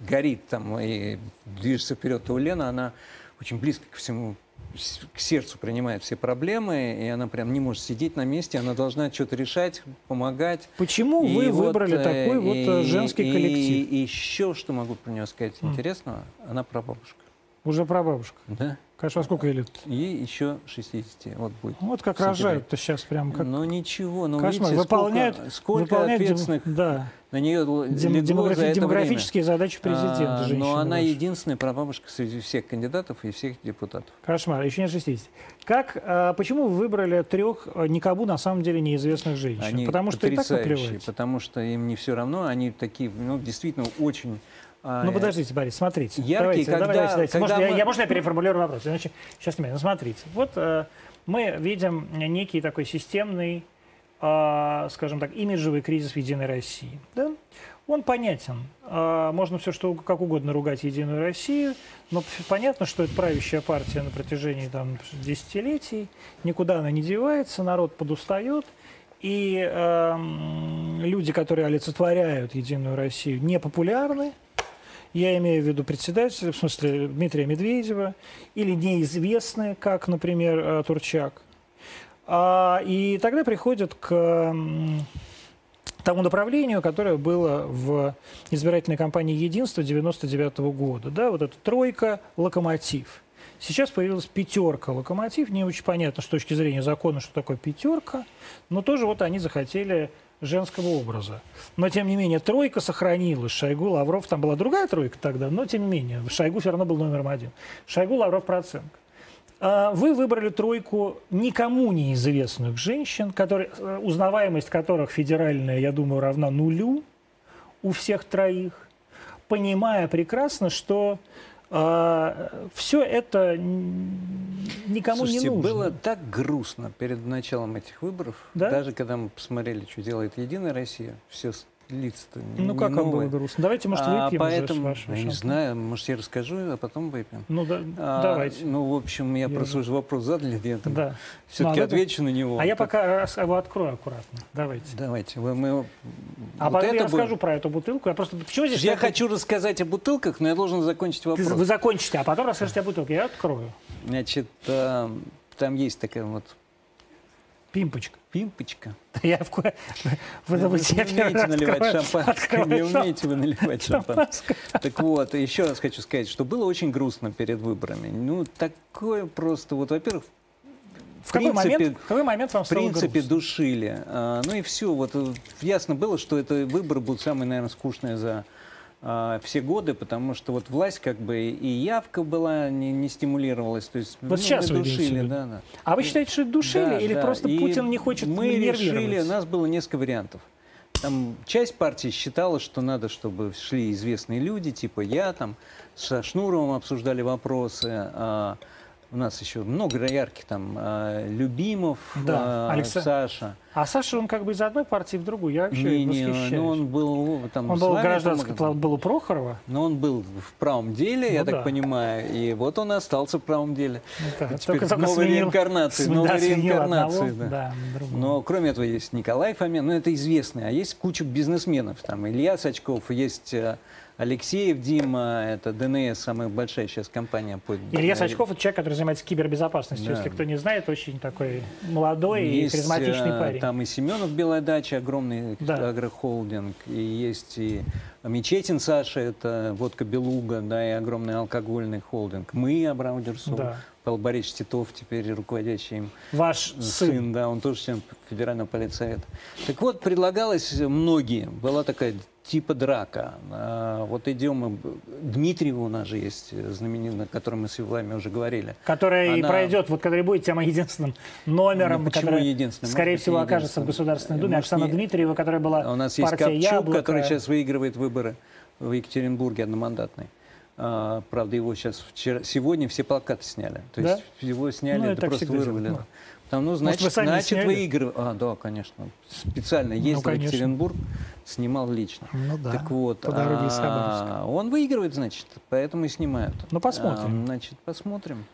горит там и движется вперед, то у Лены она очень близко ко всему, к сердцу принимает все проблемы, и она прям не может сидеть на месте, она должна что-то решать, помогать. Почему И вы вот, выбрали э, такой вот э, и- женский и- коллектив? И, еще что могу про нее сказать интересного, она прабабушка. Уже прабабушка. Да? Конечно, а сколько ей лет? Ей еще 60 вот будет. Вот как рожают-то сейчас прям как Но ничего, но кошмар. видите, Выполняют, сколько, сколько выполняют дем- ответственных да, на нее дем- легло демографи- за это демографические задачи время. президента. А, женщины но она ваши. единственная прабабушка среди всех кандидатов и всех депутатов. Кошмар, еще не 60. Как, а, почему вы выбрали трех а, никому на самом деле неизвестных женщин? Они Потому что и так наплевать. потому что им не все равно, они такие, ну, действительно очень... а, Ну подождите, Борис, смотрите. Яркий, давайте, когда- давайте, давайте. когда Может, я, мы- я, можно я переформулирую вопрос? Иначе, сейчас, ну, смотрите. Вот э, мы видим некий такой системный, э, скажем так, имиджевый кризис в «Единой России». Да? Он понятен. Э, можно все что как угодно ругать «Единую Россию», но понятно, что это правящая партия на протяжении там, десятилетий. Никуда она не девается, народ подустает. И эм, люди, которые олицетворяют Единую Россию, не популярны. Я имею в виду председателя, в смысле Дмитрия Медведева, или неизвестные, как, например, э, Турчак. А, и тогда приходят к тому направлению, которое было в избирательной кампании «Единство» 99 года. Да, вот эта тройка «Локомотив». Сейчас появилась пятерка «Локомотив». Не очень понятно с точки зрения закона, что такое пятерка, но тоже вот они захотели женского образа. Но, тем не менее, тройка сохранилась. Шойгу, Лавров, там была другая тройка тогда, но, тем не менее, Шойгу все равно был номером один. Шойгу, Лавров, Проценко. А Вы выбрали тройку никому неизвестных женщин, которые, э, узнаваемость которых федеральная, я думаю, равна нулю у всех троих, понимая прекрасно, что все это никому Слушайте, не нужно. было так грустно перед началом этих выборов, Да? даже когда мы посмотрели, что делает Единая Россия, все лица-то не Ну, как вам было грустно? Давайте, может, А, выпьем уже с поэтому, вашего я не знаю, может, я расскажу, а потом выпьем. Ну, да, А, давайте. Ну, в общем, я, Я просто же- уже вопрос задали, я там Да. все-таки Ну, а отвечу на него. А я пока его открою аккуратно. Давайте. Давайте, вы, мы... А вот потом это я расскажу про эту бутылку. Я просто... Почему здесь... Я такой- хочу рассказать о бутылках, но я должен закончить Ты- вопрос. Вы закончите, а потом расскажете о бутылке. Я открою. Значит, э, там есть такая вот Пимпочка. Пимпочка. Я в ко- Вы не умеете наливать шампанское, не умеете вы наливать шампанское. Так вот, еще раз хочу сказать, что было очень грустно перед выборами. Ну, такое просто, вот, во-первых, В какой принципе- момент, в какой момент вам в принципе, грустно? душили. А, ну и все. Вот э, ясно было, что это выборы будут самые, наверное, скучные за а, все годы, потому что вот власть как бы и явка была не, не стимулировалась, то есть Вот сейчас вы душили, да, да. А вы считаете, что душили, Да, или да. просто И Путин не хочет Мы решили, у нас было несколько вариантов. Там часть партии считала, что надо, чтобы шли известные люди, типа я, там со Шнуровым обсуждали вопросы. а, у нас еще много ярких там а, Любимов, Да, а, Алекса- Саша. А Саша, он как бы из одной партии в другую. Я вообще Не, не, восхищаюсь. ну он был там Он был гражданский, по-моему, был у Прохорова. но он был в правом деле, я Ну так да. понимаю, и вот он и остался в правом деле. Ну, да, Теперь только- только новой сменил- реинкарнации, см- новой да, сменил реинкарнации, одного, да. да, другого. Но кроме этого есть Николай Фомин, ну это известный, а есть куча бизнесменов, там Илья Сачков, есть э, Алексеев Дима, это ДНС, самая большая сейчас компания по... Илья Сачков – это человек, который занимается кибербезопасностью. Да. Если кто не знает, очень такой молодой и Есть, харизматичный э, парень. Там и Семенов Белая дача, огромный Да. агрохолдинг, и есть и Мечетин Саша, это водка Белуга, да, и огромный алкогольный холдинг. Мы, Абрам Дерсу, Да. Павел Борисович Титов, теперь руководящий им Ваш сын. сын, да, он тоже член федерального политсовета. Так вот, предлагалось многие, была такая типа драка. А, вот идем, мы- Дмитриева у нас же есть знаменитая, о которой мы с вами уже говорили. Которая и Она- пройдет, вот который будет тем единственным номером, Ну, почему который, единственным? скорее Может всего, окажется в. Государственной Думе. Может, Оксана не- Дмитриева, которая была А У нас есть Копчук, «Яблоко». который сейчас выигрывает выборы в Екатеринбурге одномандатный. А, правда, его сейчас вчера, сегодня все плакаты сняли. То Да? есть его сняли, Ну, это просто вырвали. делают, Там, ну, значит, вы сами не значит сняли? выигрывает. А, да, конечно. Специально ездил в конечно. Екатеринбург, снимал лично. Ну да, так вот, по дороге а, он выигрывает, значит, поэтому и снимают. Ну, посмотрим. А, значит, посмотрим.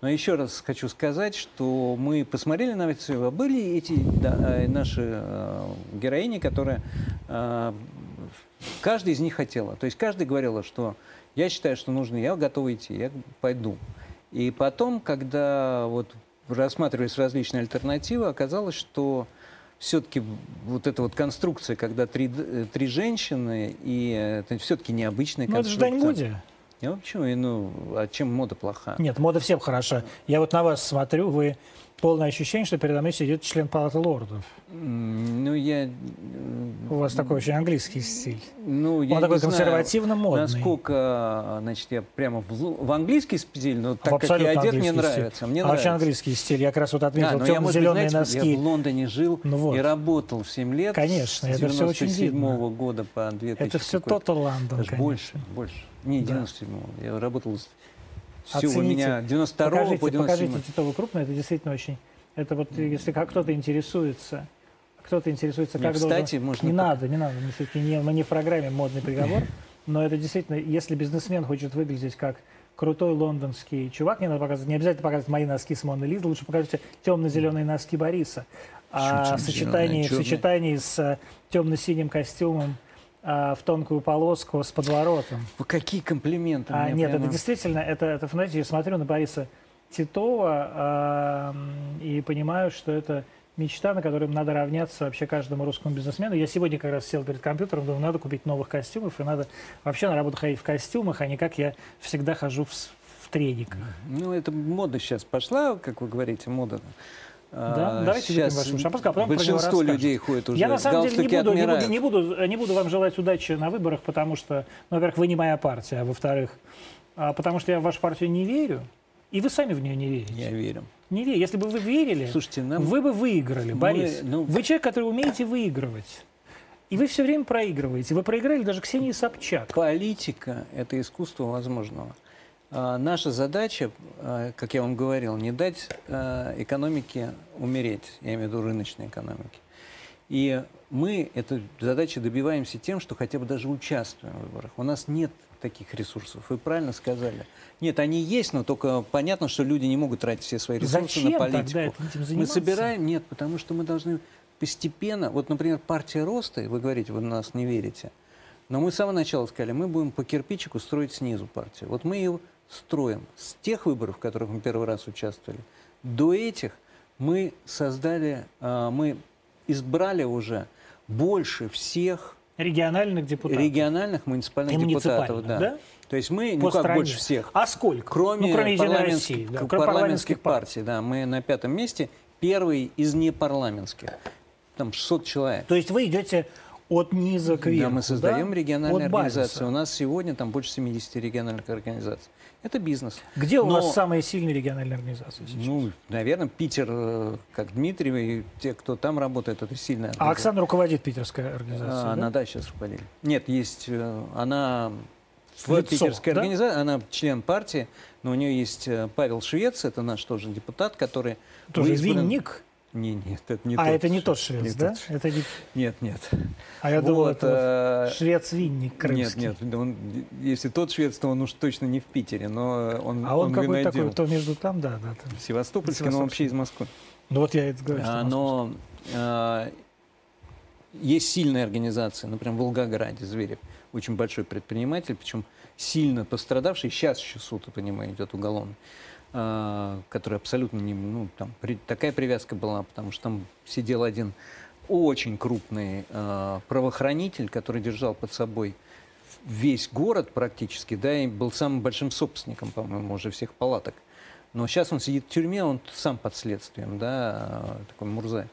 Но еще раз хочу сказать, что мы посмотрели на это всё. Были эти да, э, наши э, героини, которые э, каждый из них хотела. То есть каждый говорила, что я считаю, что нужно, я готова идти, я пойду. И потом, когда вот рассматривались различные альтернативы, оказалось, что все-таки вот эта вот конструкция, когда три, э, три женщины, и это все-таки необычная Ну, это же конструкция. Дань Моди. Я? И, Ну, а чем мода плоха? Нет, мода всем хороша. Я вот на вас смотрю, вы полное ощущение, что передо мной сидит член Палаты лордов. Ну, я... э, У вас такой очень английский стиль. Ну, я Он такой консервативно-модный. Насколько, значит, я прямо в, в английский стиль, но так как я одет, мне английский стиль. нравится. Мне а вообще нравится. английский стиль. Я как раз вот Да, отметил я, быть, темно-зеленые знаете, носки. я в Лондоне жил Ну вот. и работал в 7 лет. Конечно, это всё очень 97 видно. года по 2000 Это все Даже конечно. больше, больше. Не, Да. 97-го. Я работал... Все, Оцените. меня 92 покажите, по 97 покажите Титова крупно, это действительно очень... Это вот если как кто-то интересуется, кто-то интересуется, Не, как кстати, должен... можно Не надо, не надо, мы все-таки не, мы не в программе «Модный приговор», но это действительно, если бизнесмен хочет выглядеть как крутой лондонский чувак, не надо показывать, не обязательно показывать мои носки с Моны Лиза, лучше покажите темно-зеленые носки Бориса. А в сочетании, в сочетании с э, темно-синим костюмом а, в тонкую полоску с подворотом. Вы какие комплименты. А, нет, прямо- это действительно, это, это, знаете, я смотрю на Бориса Титова м, и понимаю, что это мечта, на которую надо равняться вообще каждому русскому бизнесмену. Я сегодня как раз сел перед компьютером, думаю, надо купить новых костюмов, и надо вообще на работу ходить в костюмах, а не как я всегда хожу в, в трениках. Ну, это мода сейчас пошла, как вы говорите, мода. Да? А, Давайте выпьем вашего шампанского, а потом про него Большинство людей ходят уже. Я на самом деле не галстуки буду, не, буду, не, буду, не буду вам желать удачи на выборах, потому что, ну, во-первых, вы не моя партия, а во-вторых, а, потому что я в вашу партию не верю, и вы сами в нее не верите. Я верю. Не верю. Если бы вы верили, Слушайте, нам... вы бы выиграли, Мы, Борис. ну- Вы человек, который умеете выигрывать. И вы все время проигрываете. Вы проиграли даже Ксении Собчак. Политика – это искусство возможного. А, наша задача, а, как я вам говорил, не дать а, экономике умереть, я имею в виду рыночной экономике. И мы эту задачу добиваемся тем, что хотя бы даже участвуем в выборах. У нас нет таких ресурсов. Вы правильно сказали. Нет, они есть, но только понятно, что люди не могут тратить все свои ресурсы Зачем на тогда политику. Мы собираем, нет, потому что мы должны постепенно, вот, например, партия роста, вы говорите, вы нас не верите, но мы с самого начала сказали, мы будем по кирпичику строить снизу партию. Вот мы ее строим с тех выборов, в которых мы первый раз участвовали, до этих мы создали, э, мы избрали уже больше всех Региональных депутатов. региональных муниципальных И депутатов. муниципальных, да? То есть мы, По ну как стране. больше всех, А сколько? кроме, ну, кроме парламентских, России. Да, кроме парламентских партий, да, мы на пятом месте, первый из непарламентских, там 600 человек. То есть вы идете от низа к верху, Да, мы создаем да? региональные От базиса. организации. У нас сегодня там больше 70 региональных организаций. Это бизнес. Где у Но- вас самые сильные региональные организации сейчас? Ну, наверное, Питер, э, как Дмитрий, и те, кто там работает, это сильная а организация. Оксана руководит питерской организацией, А, да? Она, да, сейчас руководитель. Нет, есть, э, она в Лицо, питерской да? организации, она член партии, но у нее есть э, Павел Швец, это наш тоже депутат, который... Тоже вызван- винник? Не, нет, это не а тот это не тот Швец, не да? тот. Это не... Нет, нет. А я думал, Вот, это э, швец-винник Нет, крымский. нет, да он, если тот швец, то он уж точно не в Питере, но он, А он, он какой винодел. такой, то между там, да, да. Там. Севастопольский, но вообще из Москвы. Ну вот я это говорю, что А, но а, есть сильные организации, например, в Волгограде Зверев, очень большой предприниматель, причем сильно пострадавший, сейчас еще суд, я понимаю, идет уголовный, а, который абсолютно не, ну, там, при- такая привязка была, потому что там сидел один очень крупный а, правоохранитель, который держал под собой весь город практически, да, и был самым большим собственником, по-моему, уже всех палаток. Но сейчас он сидит в тюрьме, он сам под следствием, да, э, такой Мурзаев.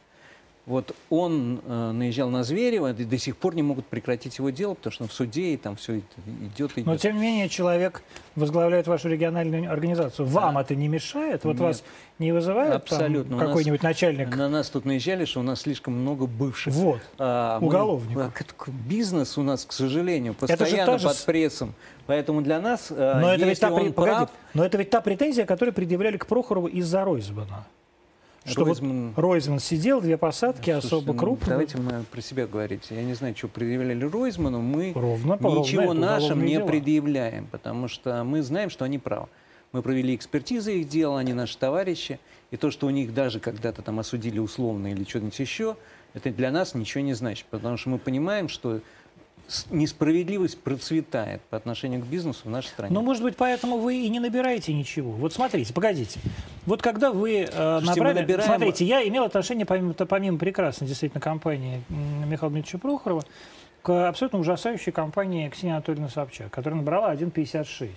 Вот он э, наезжал на Зверева, и до сих пор не могут прекратить его дело, потому что в суде, и там все идет идет. Но тем не менее человек возглавляет вашу региональную организацию. Вам Да. это не мешает? Вот Нет. вас не вызывает Абсолютно. Какой-нибудь начальник? На нас тут наезжали, что у нас слишком много бывших. Вот. А, мы- Уголовников. а, как- Бизнес у нас, к сожалению, Это постоянно та же под прессом. Поэтому для нас, э, Но это, ведь если та, он погоди, прав, но это ведь та претензия, которую предъявляли к Прохорову из-за Ройзмана. Что Ройзман- вот Ройзман сидел, две посадки, Слушайте, особо ну, крупные. Давайте мы про себя говорить. Я не знаю, что предъявляли Ройзману. Мы Ровно, ничего нашим не дела. предъявляем, потому что мы знаем, что они правы. Мы провели экспертизы их дела, они наши товарищи. И то, что у них даже когда-то там осудили условно или что-нибудь еще, это для нас ничего не значит. Потому что мы понимаем, что несправедливость процветает по отношению к бизнесу в нашей стране. Ну, может быть, поэтому вы и не набираете ничего. Вот смотрите, погодите. Вот когда вы э, мы набрали... набираем- Смотрите, я имел отношение, помимо, помимо прекрасной действительно компании Михаила Дмитриевича Прохорова, к абсолютно ужасающей компании Ксении Анатольевны Собчак, которая набрала 1,56.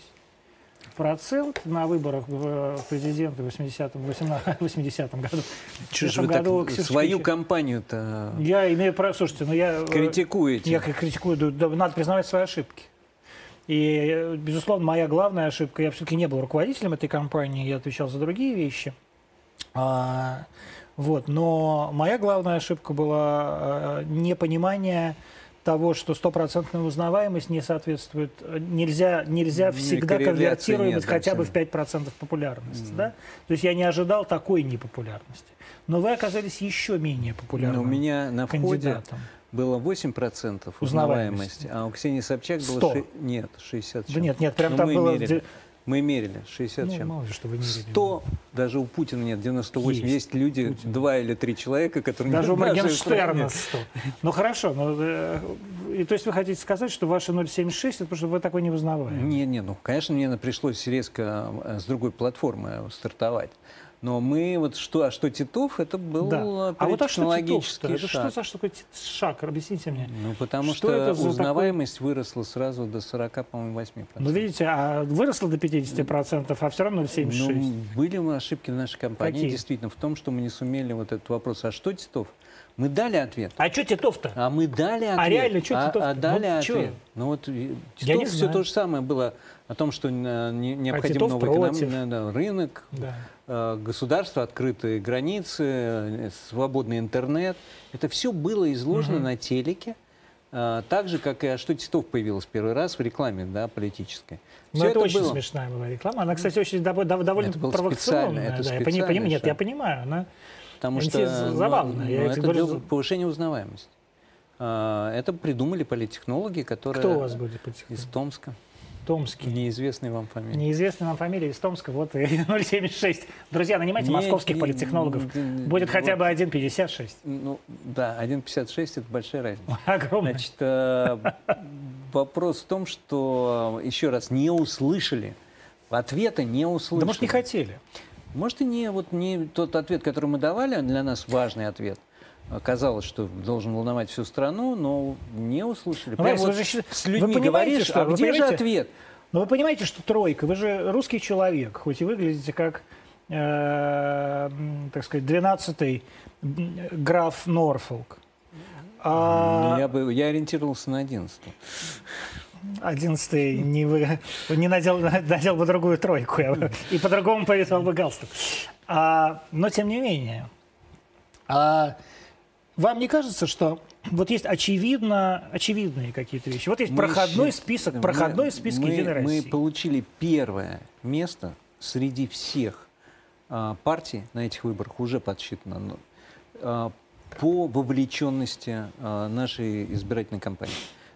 Процент на выборах в в президенты в 80-м 18 80-м году. В Чё ж 80-м вы так году Ксюша свою компанию-то Я имею право... Слушайте, ну я... э, критикуете? я критикую, да, надо признавать свои ошибки. И, э, безусловно, моя главная ошибка, я все-таки не был руководителем этой компании, я отвечал за другие вещи. А, вот, но моя главная ошибка была э, непонимание того, что стопроцентная узнаваемость не соответствует, э, нельзя, нельзя Не, всегда конвертировать нет хотя бы в абсолютно. 5% популярности. Да? То есть я не ожидал такой непопулярности. Но вы оказались еще менее Но популярным у меня на входе было 8% Узнаваемости. узнаваемости, а у Ксении Собчак было... 100. ши- Нет, 60 Да нет, нет, прям Ну, там было... мерили. Мы мерили 60 Ну, чем. мало ли, что вы мерили. 100, даже у Путина нет, 98. Есть. Есть, люди, Путин. два или три человека, которые... Даже у Моргенштерна нет. 100. Ну хорошо, но, э, и, то есть вы хотите сказать, что ваши 0,76 это потому что вы такой не узнаваемый? Не, не, ну, конечно, мне пришлось резко э, с другой платформы стартовать. Но мы вот что, а что Титов, это был Да. э, А вот а что технологический Титов-то? Это шаг. что за такой шаг? Объясните мне. Ну, потому Что что, это узнаваемость выросла сразу до 40, по-моему, 8%. Ну, видите, а выросло до 50%, а все равно 0,76. Ну, были мы ошибки в нашей компании, Какие? действительно, в том, что мы не сумели вот этот вопрос, а что Титов? Мы дали ответ. А что Титов-то? А мы дали ответ. реально, чё а, Титов-то? а дали Ну, чё? ответ. Ну вот не Титов все знаю. то же самое было о том, что э, не- необходим Титов новый эконом- да, рынок, Да. Э, государство, открытые границы, э, свободный интернет. Это все было изложено Мгм. на телеке. э, Так же, как и «А что Титов» появилась первый раз в рекламе да, политической. Но Всё это, очень было. смешная была реклама. Она, кстати, очень дов- дов- довольно Это провокационная. это да, я пони- специальный пони- Нет, я понимаю. Она... Потому что ну, забавно. ну, Я это тебе говорю, для повышения узнаваемости. Это придумали политтехнологи, которые Кто у вас будет по из Томска. Томский. Неизвестные вам фамилии. Неизвестная нам фамилия из Томска, вот и 076. Друзья, нанимайте Не- московских не- политтехнологов. не- Будет хотя вот, бы 1,56. Ну, да, 1,56 это большая разница. Огромный. Значит, э, вопрос в том, что, еще раз, не услышали. Ответа не услышали. Да может не хотели. Может, и не, вот не тот ответ, который мы давали, а для нас важный ответ. Казалось, что должен волновать всю страну, но не услышали. Ну, Прям Борис, вот вы же- с вы людьми понимаете, говоришь, что- а вы где же понимаете? ответ? Но вы понимаете, что тройка, вы же русский человек, хоть и выглядите как, э, так сказать, 12-й м, граф Норфолк. А Ну, Я, бы, я ориентировался на 11 11 не, вы, не надел, надел бы другую тройку я бы- и по-другому повесил бы галстук. А, но тем не менее, а, вам не кажется, что вот есть очевидно, очевидные какие-то вещи? Вот есть Мы проходной щи- список, мы- проходной список мы, Единой Мы России. получили первое место среди всех а, партий на этих выборах, уже подсчитано, но, а, по вовлеченности а, нашей избирательной кампании.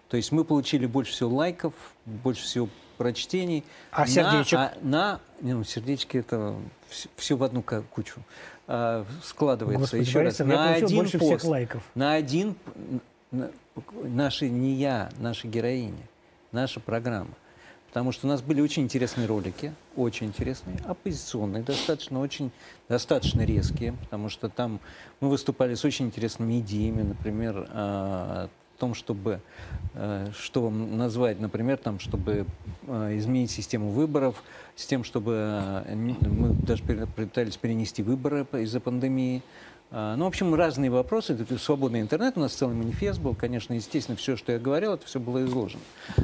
То есть мы получили больше всего лайков, больше всего прочтений. А на- сердечек? а- на, ну, сердечки это все, в одну кучу а, складывается. Господи, Еще раз, Борисов, я на один больше всех пост, лайков. на один, на- наши, не я, наши героини, наша программа. Потому что у нас были очень интересные ролики, очень интересные, оппозиционные, достаточно, очень, достаточно резкие, потому что там мы выступали с очень интересными идеями, например, а, том, чтобы, э, что вам назвать, например, там, чтобы э, изменить систему выборов, с тем, чтобы э, мы даже пытались перенести выборы из-за пандемии. Ну, в общем, разные вопросы. Это свободный интернет, у нас целый манифест был. Конечно, естественно, все, что я говорил, это все было изложено.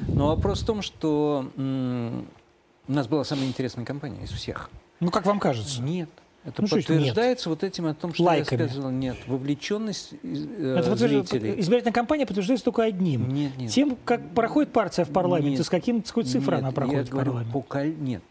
Но вопрос в том, что у нас была самая интересная компания из всех. Ну, как вам кажется? Нет. Это Ну, что подтверждается вот этим о том, что Лайками. я сказал. Нет, вовлеченность э, Это зрителей. избирательная кампания подтверждается только одним. Нет, нет. Тем, как проходит партия в парламенте, Нет. с каким, с какой цифрой Нет, она проходит я в говорю, парламент. по коль- Нет.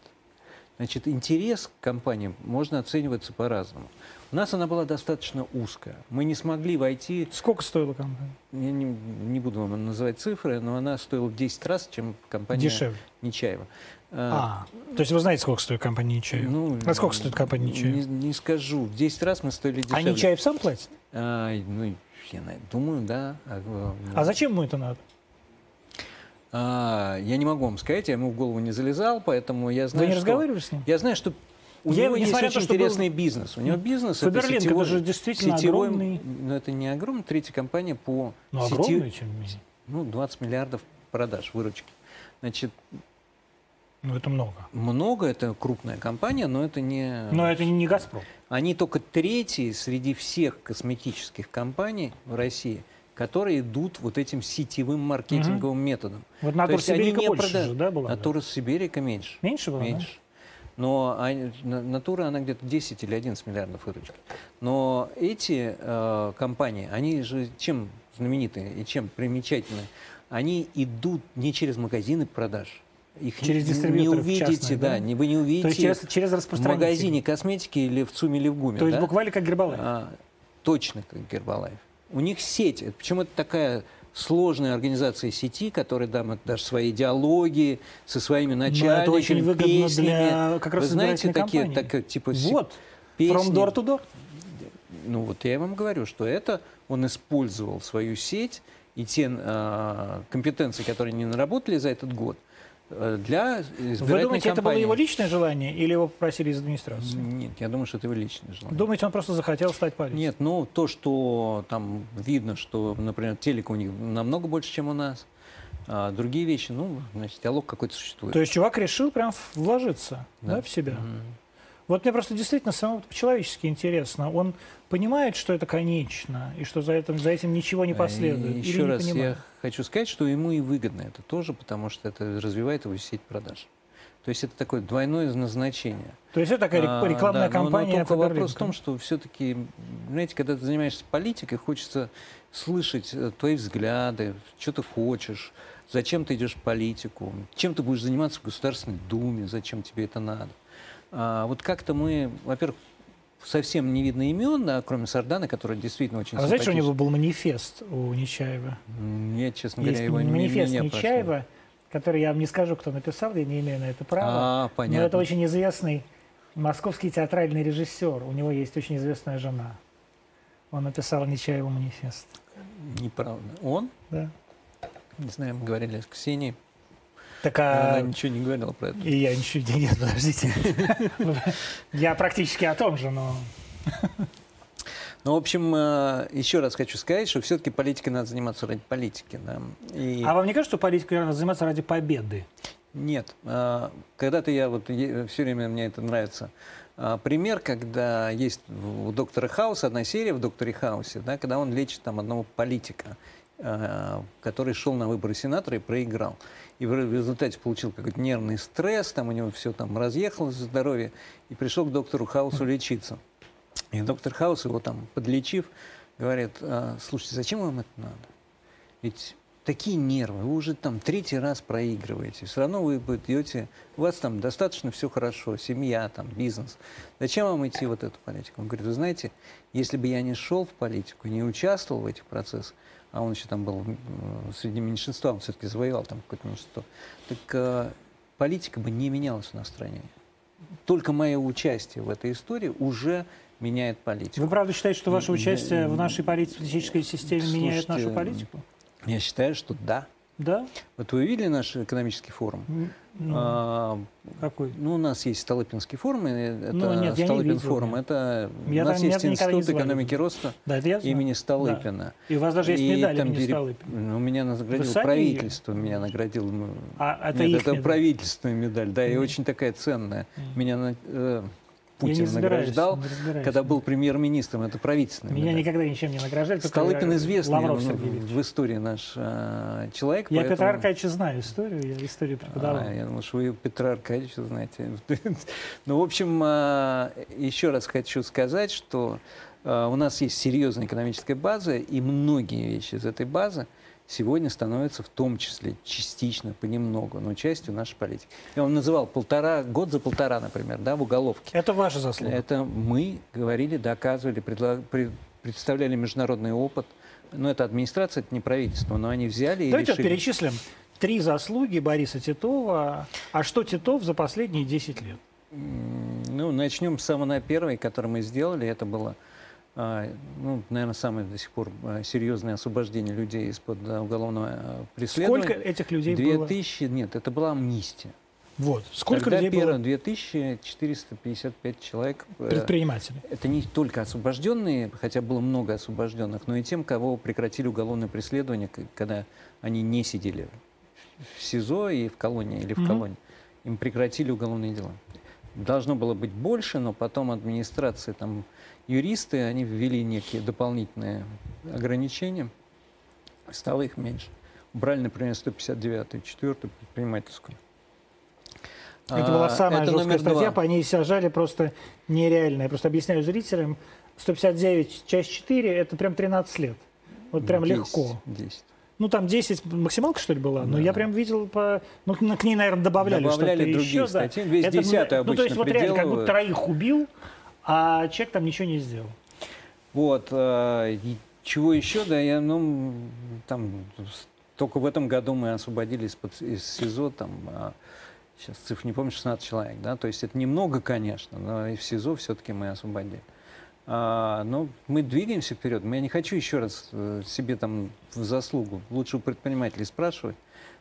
Значит, интерес к компаниям можно оцениваться по-разному. У нас она была достаточно узкая. Мы не смогли войти, Сколько стоила компания? я не, не буду вам называть цифры, но она стоила в 10 раз, чем компания Дешевле. Нечаева. А, то есть вы знаете, сколько стоит компания Нечаев? ну, а сколько стоит компания Не, Нечаев? не скажу. В 10 раз мы стоили А дешевле. Нечаев сам платит? А, ну, я думаю, да. А, э, А зачем ему это надо? а, я не могу вам сказать, я ему в голову не залезал, поэтому я знаю, Вы не что- разговаривали с ним? Я знаю, что у Я, него есть на то, очень что был- интересный бизнес. У него бизнес Фаберлинг, это сетевой, это же действительно сетевой, огромный- но это не огромный, третья компания по Ну, сети- огромный, не менее. ну, 20 миллиардов продаж, выручки. Значит, Ну, это много. много, это крупная компания, но это не... Но это не «Газпром». Они только третьи среди всех косметических компаний в России, которые идут вот этим сетевым маркетинговым методом. Вот То «Натур есть они Сибирика» не больше продают. же, да, была? да? Натура Сибирика меньше. Меньше была, да? Меньше. Но они- на- Натура, она где-то 10 или 11 миллиардов выручки. Но эти э, компании, они же чем знаменитые и чем примечательны? Они идут не через магазины продаж. Их Через не- не увидите, частных, да, да? не, вы не увидите То есть через, через в распространителей. магазине косметики или в ЦУМе или в ГУМе. То есть да? буквально как Гербалайф. А, точно как Гербалайф. У них сеть. Почему это такая сложная организация сети, которая там даже свои идеологии со своими Но начальниками, это очень выгодно песнями. для как раз Вы знаете такие, кампании. такие типа се- Вот, песни? from door to door. Ну вот я вам говорю, что это он использовал свою сеть и те а, компетенции, которые они наработали за этот год э, для избирательной Вы думаете, это было кампании. его личное желание или его попросили из администрации? Нет, я думаю, что это его личное желание. Думаете, он просто захотел стать политиком? Нет, ну то, что там видно, что, например, телек у них намного больше, чем у нас, а другие вещи, ну, значит, диалог какой-то существует. То есть чувак решил прям вложиться да. Да. в себя. Мгм. Вот мне просто действительно само по-человечески интересно. Он понимает, что это конечно, и что за этим, за этим ничего не последует? И еще раз понимает? я хочу сказать, что ему и выгодно это тоже, потому что это развивает его сеть продаж. То есть это такое двойное назначение. То есть это такая А, рекламная да, но- но кампания только вопрос в том, что все-таки, знаете, когда ты занимаешься политикой, хочется слышать э, твои взгляды, что ты хочешь, зачем ты идешь в политику, чем ты будешь заниматься в Государственной Думе, зачем тебе это надо. А вот как-то мы, во-первых, совсем не видно имен, да, кроме Сардана, который действительно очень А вы знаете, у него был манифест у Нечаева? Я, честно Есть говоря, его не- манифест не прошло. Нечаева, который я вам не скажу, кто написал, я не имею на это права. А, Но понятно. это очень известный московский театральный режиссер. У него есть очень известная жена. Он написал Нечаеву манифест. Неправда. Он, Да. не знаю, мы говорили с Ксенией, Так, Она а... ничего не говорила про это. И я ничего... Нет, подождите. Я практически о том же, но... Ну, в общем, э, еще раз хочу сказать, что все-таки политикой надо заниматься ради политики. Да? И... А вам не кажется, что политикой надо заниматься ради победы? Нет. Э, Когда-то я вот все время мне это нравится. Э, Пример, когда есть у доктора Хауса одна серия в докторе Хаусе, да, когда он лечит там одного политика, который шел на выборы сенатора и проиграл. И в результате получил какой-то нервный стресс, там у него все там разъехалось здоровье, и пришел к доктору Хаусу лечиться. И доктор Хаус его там подлечив, говорит, «А, слушайте, зачем вам это надо? Ведь такие нервы, вы уже там третий раз проигрываете, все равно вы идете, у вас там достаточно все хорошо, семья, там, бизнес. Зачем вам идти вот эту политику? Он говорит, вы знаете, если бы я не шел в политику, не участвовал в этих процессах, а он еще там был среди меньшинства, он все-таки завоевал там какое-то меньшинство, так э, политика бы не менялась в нашей стране. Только мое участие в этой истории уже меняет политику. Вы правда считаете, что ваше участие в нашей политической системе Слушайте, меняет нашу политику? Я считаю, что да. Да? Вот вы видели наш экономический форум? Ну, а, какой? Ну, у нас есть Столыпинский форум, это ну, нет, Столыпин форум. Нет. Это я у нас там, есть Институт экономики роста да, имени Столыпина. Да. И у вас даже есть медаль там имени. Столыпина. Ну, меня наградило правительство, ее? меня наградило. А это нет, их это медаль? правительственная медаль, да, и очень такая ценная. Меня э, Путин награждал, когда был премьер-министром. Это правительственный. Меня медаль. никогда ничем не награждали. Столыпин известный Лавров в истории наш э, человек. Я поэтому... Петра Аркадьевича знаю историю, я историю преподавал. А, я думал, что вы Петра Аркадьевича знаете. ну, в общем, э, еще раз хочу сказать, что э, у нас есть серьезная экономическая база, и многие вещи из этой базы сегодня становятся в том числе частично, понемногу, но частью нашей политики. Я вам называл полтора, год за полтора, например, да, в уголовке. Это ваша заслуга. Это мы говорили, доказывали, предлаг, пред, представляли международный опыт. Но это администрация, это не правительство, но они взяли и Давайте решили. перечислим три заслуги Бориса Титова. А что Титов за последние 10 лет? Ну, начнем с самого первой, которую мы сделали. Это было ну, наверное, самое до сих пор серьезное освобождение людей из-под уголовного преследования. Сколько этих людей 2000, было? Нет, это была амнистия. Вот. Сколько Тогда людей первое, было? 2455 человек. Предприниматели. Это не только освобожденные, хотя было много освобожденных, но и тем, кого прекратили уголовное преследование, когда они не сидели в СИЗО и в колонии, или в mm-hmm. колонии. Им прекратили уголовные дела. Должно было быть больше, но потом администрация там юристы, они ввели некие дополнительные ограничения, стало их меньше. Убрали, например, 159-ю, 4 предпринимательскую. Это была самая это жесткая статья, два. по ней сажали просто нереально. Я просто объясняю зрителям, 159, часть 4, это прям 13 лет. Вот прям 10, легко. 10. Ну, там 10 максималка, что ли, была? Да. Но я прям видел по... Ну, к ней, наверное, добавляли, добавляли что-то другие еще. Статьи. Да. Весь это, десятый ну, то есть, вот реально, как будто троих убил, а человек там ничего не сделал. Вот. Э, чего еще? Да, я, ну, там, только в этом году мы освободили из, из СИЗО, там, э, сейчас цифр не помню, 16 человек, да, то есть это немного, конечно, но и в СИЗО все-таки мы освободили. А, но мы двигаемся вперед. Я не хочу еще раз э, себе там в заслугу, лучше у предпринимателей спрашивать,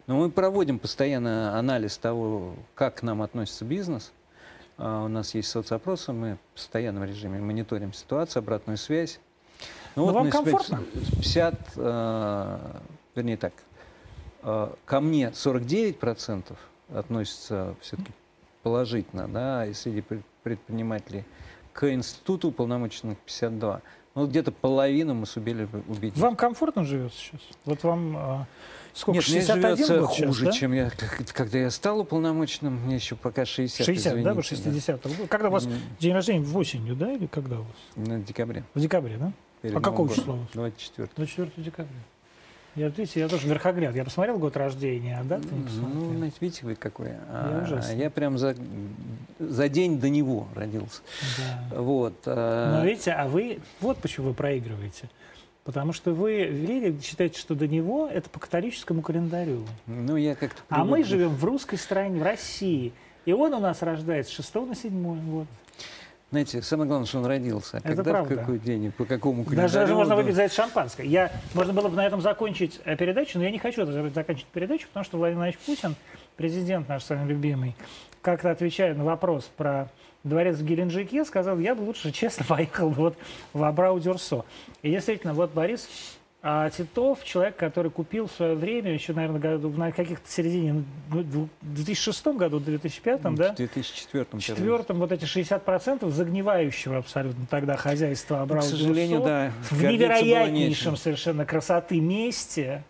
но мы проводим постоянно анализ того, как к нам относится бизнес. А, у нас есть соцопросы, мы в постоянном режиме мониторим ситуацию, обратную связь. Ну, вот вам комфортно? 50, э, вернее так, э, ко мне 49% относятся все-таки положительно, да, и среди предпринимателей к институту уполномоченных 52. Ну, где-то половину мы сумели убить. Вам комфортно живется сейчас? Вот вам а, сколько, Нет, 61 мне живется год хуже, да? чем я, когда я стал уполномоченным. Мне еще пока 60, 60, извините, да, вы 60 да. Когда у вас Mm. день рождения? В осенью, да, или когда у вас? На декабре. В декабре, да? перед А какого числа у вас? 24. 24 декабря. Я, видите, я тоже верхогляд. Я посмотрел год рождения, а дату не Ну, посмотрел. знаете, видите, вы какой. А, ужасный. я прям за, за день до него родился. Да. Вот. а, Но видите, а вы, вот почему вы проигрываете. Потому что вы верили, считаете, что до него это по католическому календарю. ну, я как-то... А мы живем в русской стране, в России. И он у нас рождается с 6 на 7 год. Знаете, самое главное, что он родился. А Это когда, правда. в какой день, по какому Даже, календарю... даже можно да. выпить за это шампанское. Я, можно было бы на этом закончить э, передачу, но я не хочу заканчивать передачу, потому что Владимир Владимирович Путин президент наш с вами любимый, как-то отвечая на вопрос про дворец в Геленджике, сказал, я бы лучше, честно, поехал вот в Абрау-Дюрсо. И действительно, вот Борис а Титов, человек, который купил в свое время, еще, наверное, году, на каких-то середине, ну, в 2006 году, в 2005, ну, да? В 2004. В четвертом вот эти 60% загнивающего абсолютно тогда хозяйства Абрау К сожалению, да. В невероятнейшем совершенно красоты месте.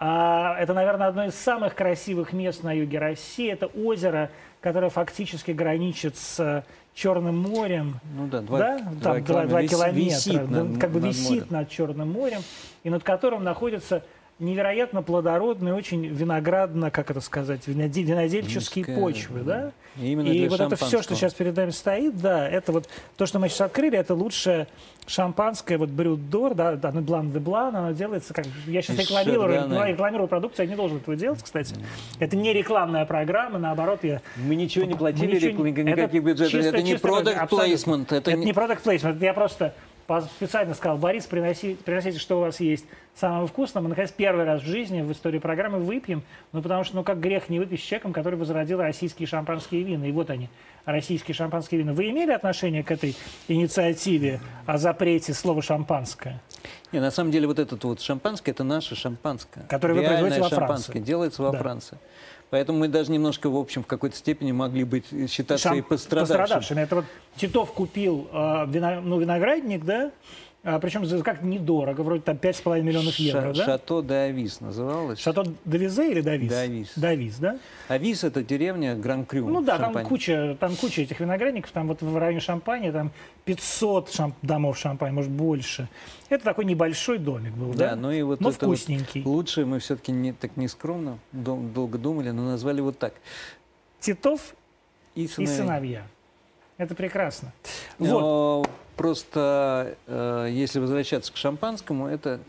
А, это, наверное, одно из самых красивых мест на юге России. Это озеро, которое фактически граничит с Черным морем. Ну да, два, да? Там два, два километра. Висит над, как бы над висит морем. над Черным морем, и над которым находится невероятно плодородные, очень виноградно, как это сказать, винодельческие Низкая, почвы, да? И, именно и вот это все, что сейчас перед нами стоит, да, это вот то, что мы сейчас открыли, это лучшее шампанское, вот Брюддор, да, да, Блан де Блан, оно делается как... Я сейчас рекламирую, рекламирую продукцию, я не должен этого делать, кстати. Это не рекламная программа, наоборот, я... Мы ничего не платили, ничего... никаких бюджетов, это, это не продукт плейсмент. Это, это не продукт плейсмент, я просто специально сказал, Борис, приноси, приносите, что у вас есть самого вкусного. Мы, наконец, первый раз в жизни в истории программы выпьем, ну, потому что, ну, как грех не выпить с человеком, который возродил российские шампанские вина. И вот они, российские шампанские вина. Вы имели отношение к этой инициативе о запрете слова «шампанское»? Не, на самом деле вот этот вот шампанское, это наше шампанское. Которое вы производите во Франции. делается во да. Франции. Поэтому мы даже немножко, в общем, в какой-то степени могли быть считаться Шам... и пострадавшими. пострадавшими. Это вот Титов купил э, вино... ну, виноградник, да, а, причем как недорого, вроде там 5,5 миллионов евро, Ша- да? Шато де Авис называлось. Шато де Визе или Давис? Давис. Давис, да? Авис это деревня Гран-Крю. Ну да, там куча, там куча этих виноградников, там вот в районе Шампани, там 500 шамп домов Шампани, может больше. Это такой небольшой домик был, да? Да, ну и вот но это вкусненький. Вот лучшее мы все-таки не, так нескромно, дол- долго думали, но назвали вот так. Титов и сыновья. И сыновья. Это прекрасно. Но вот. Просто, э, если возвращаться к шампанскому, это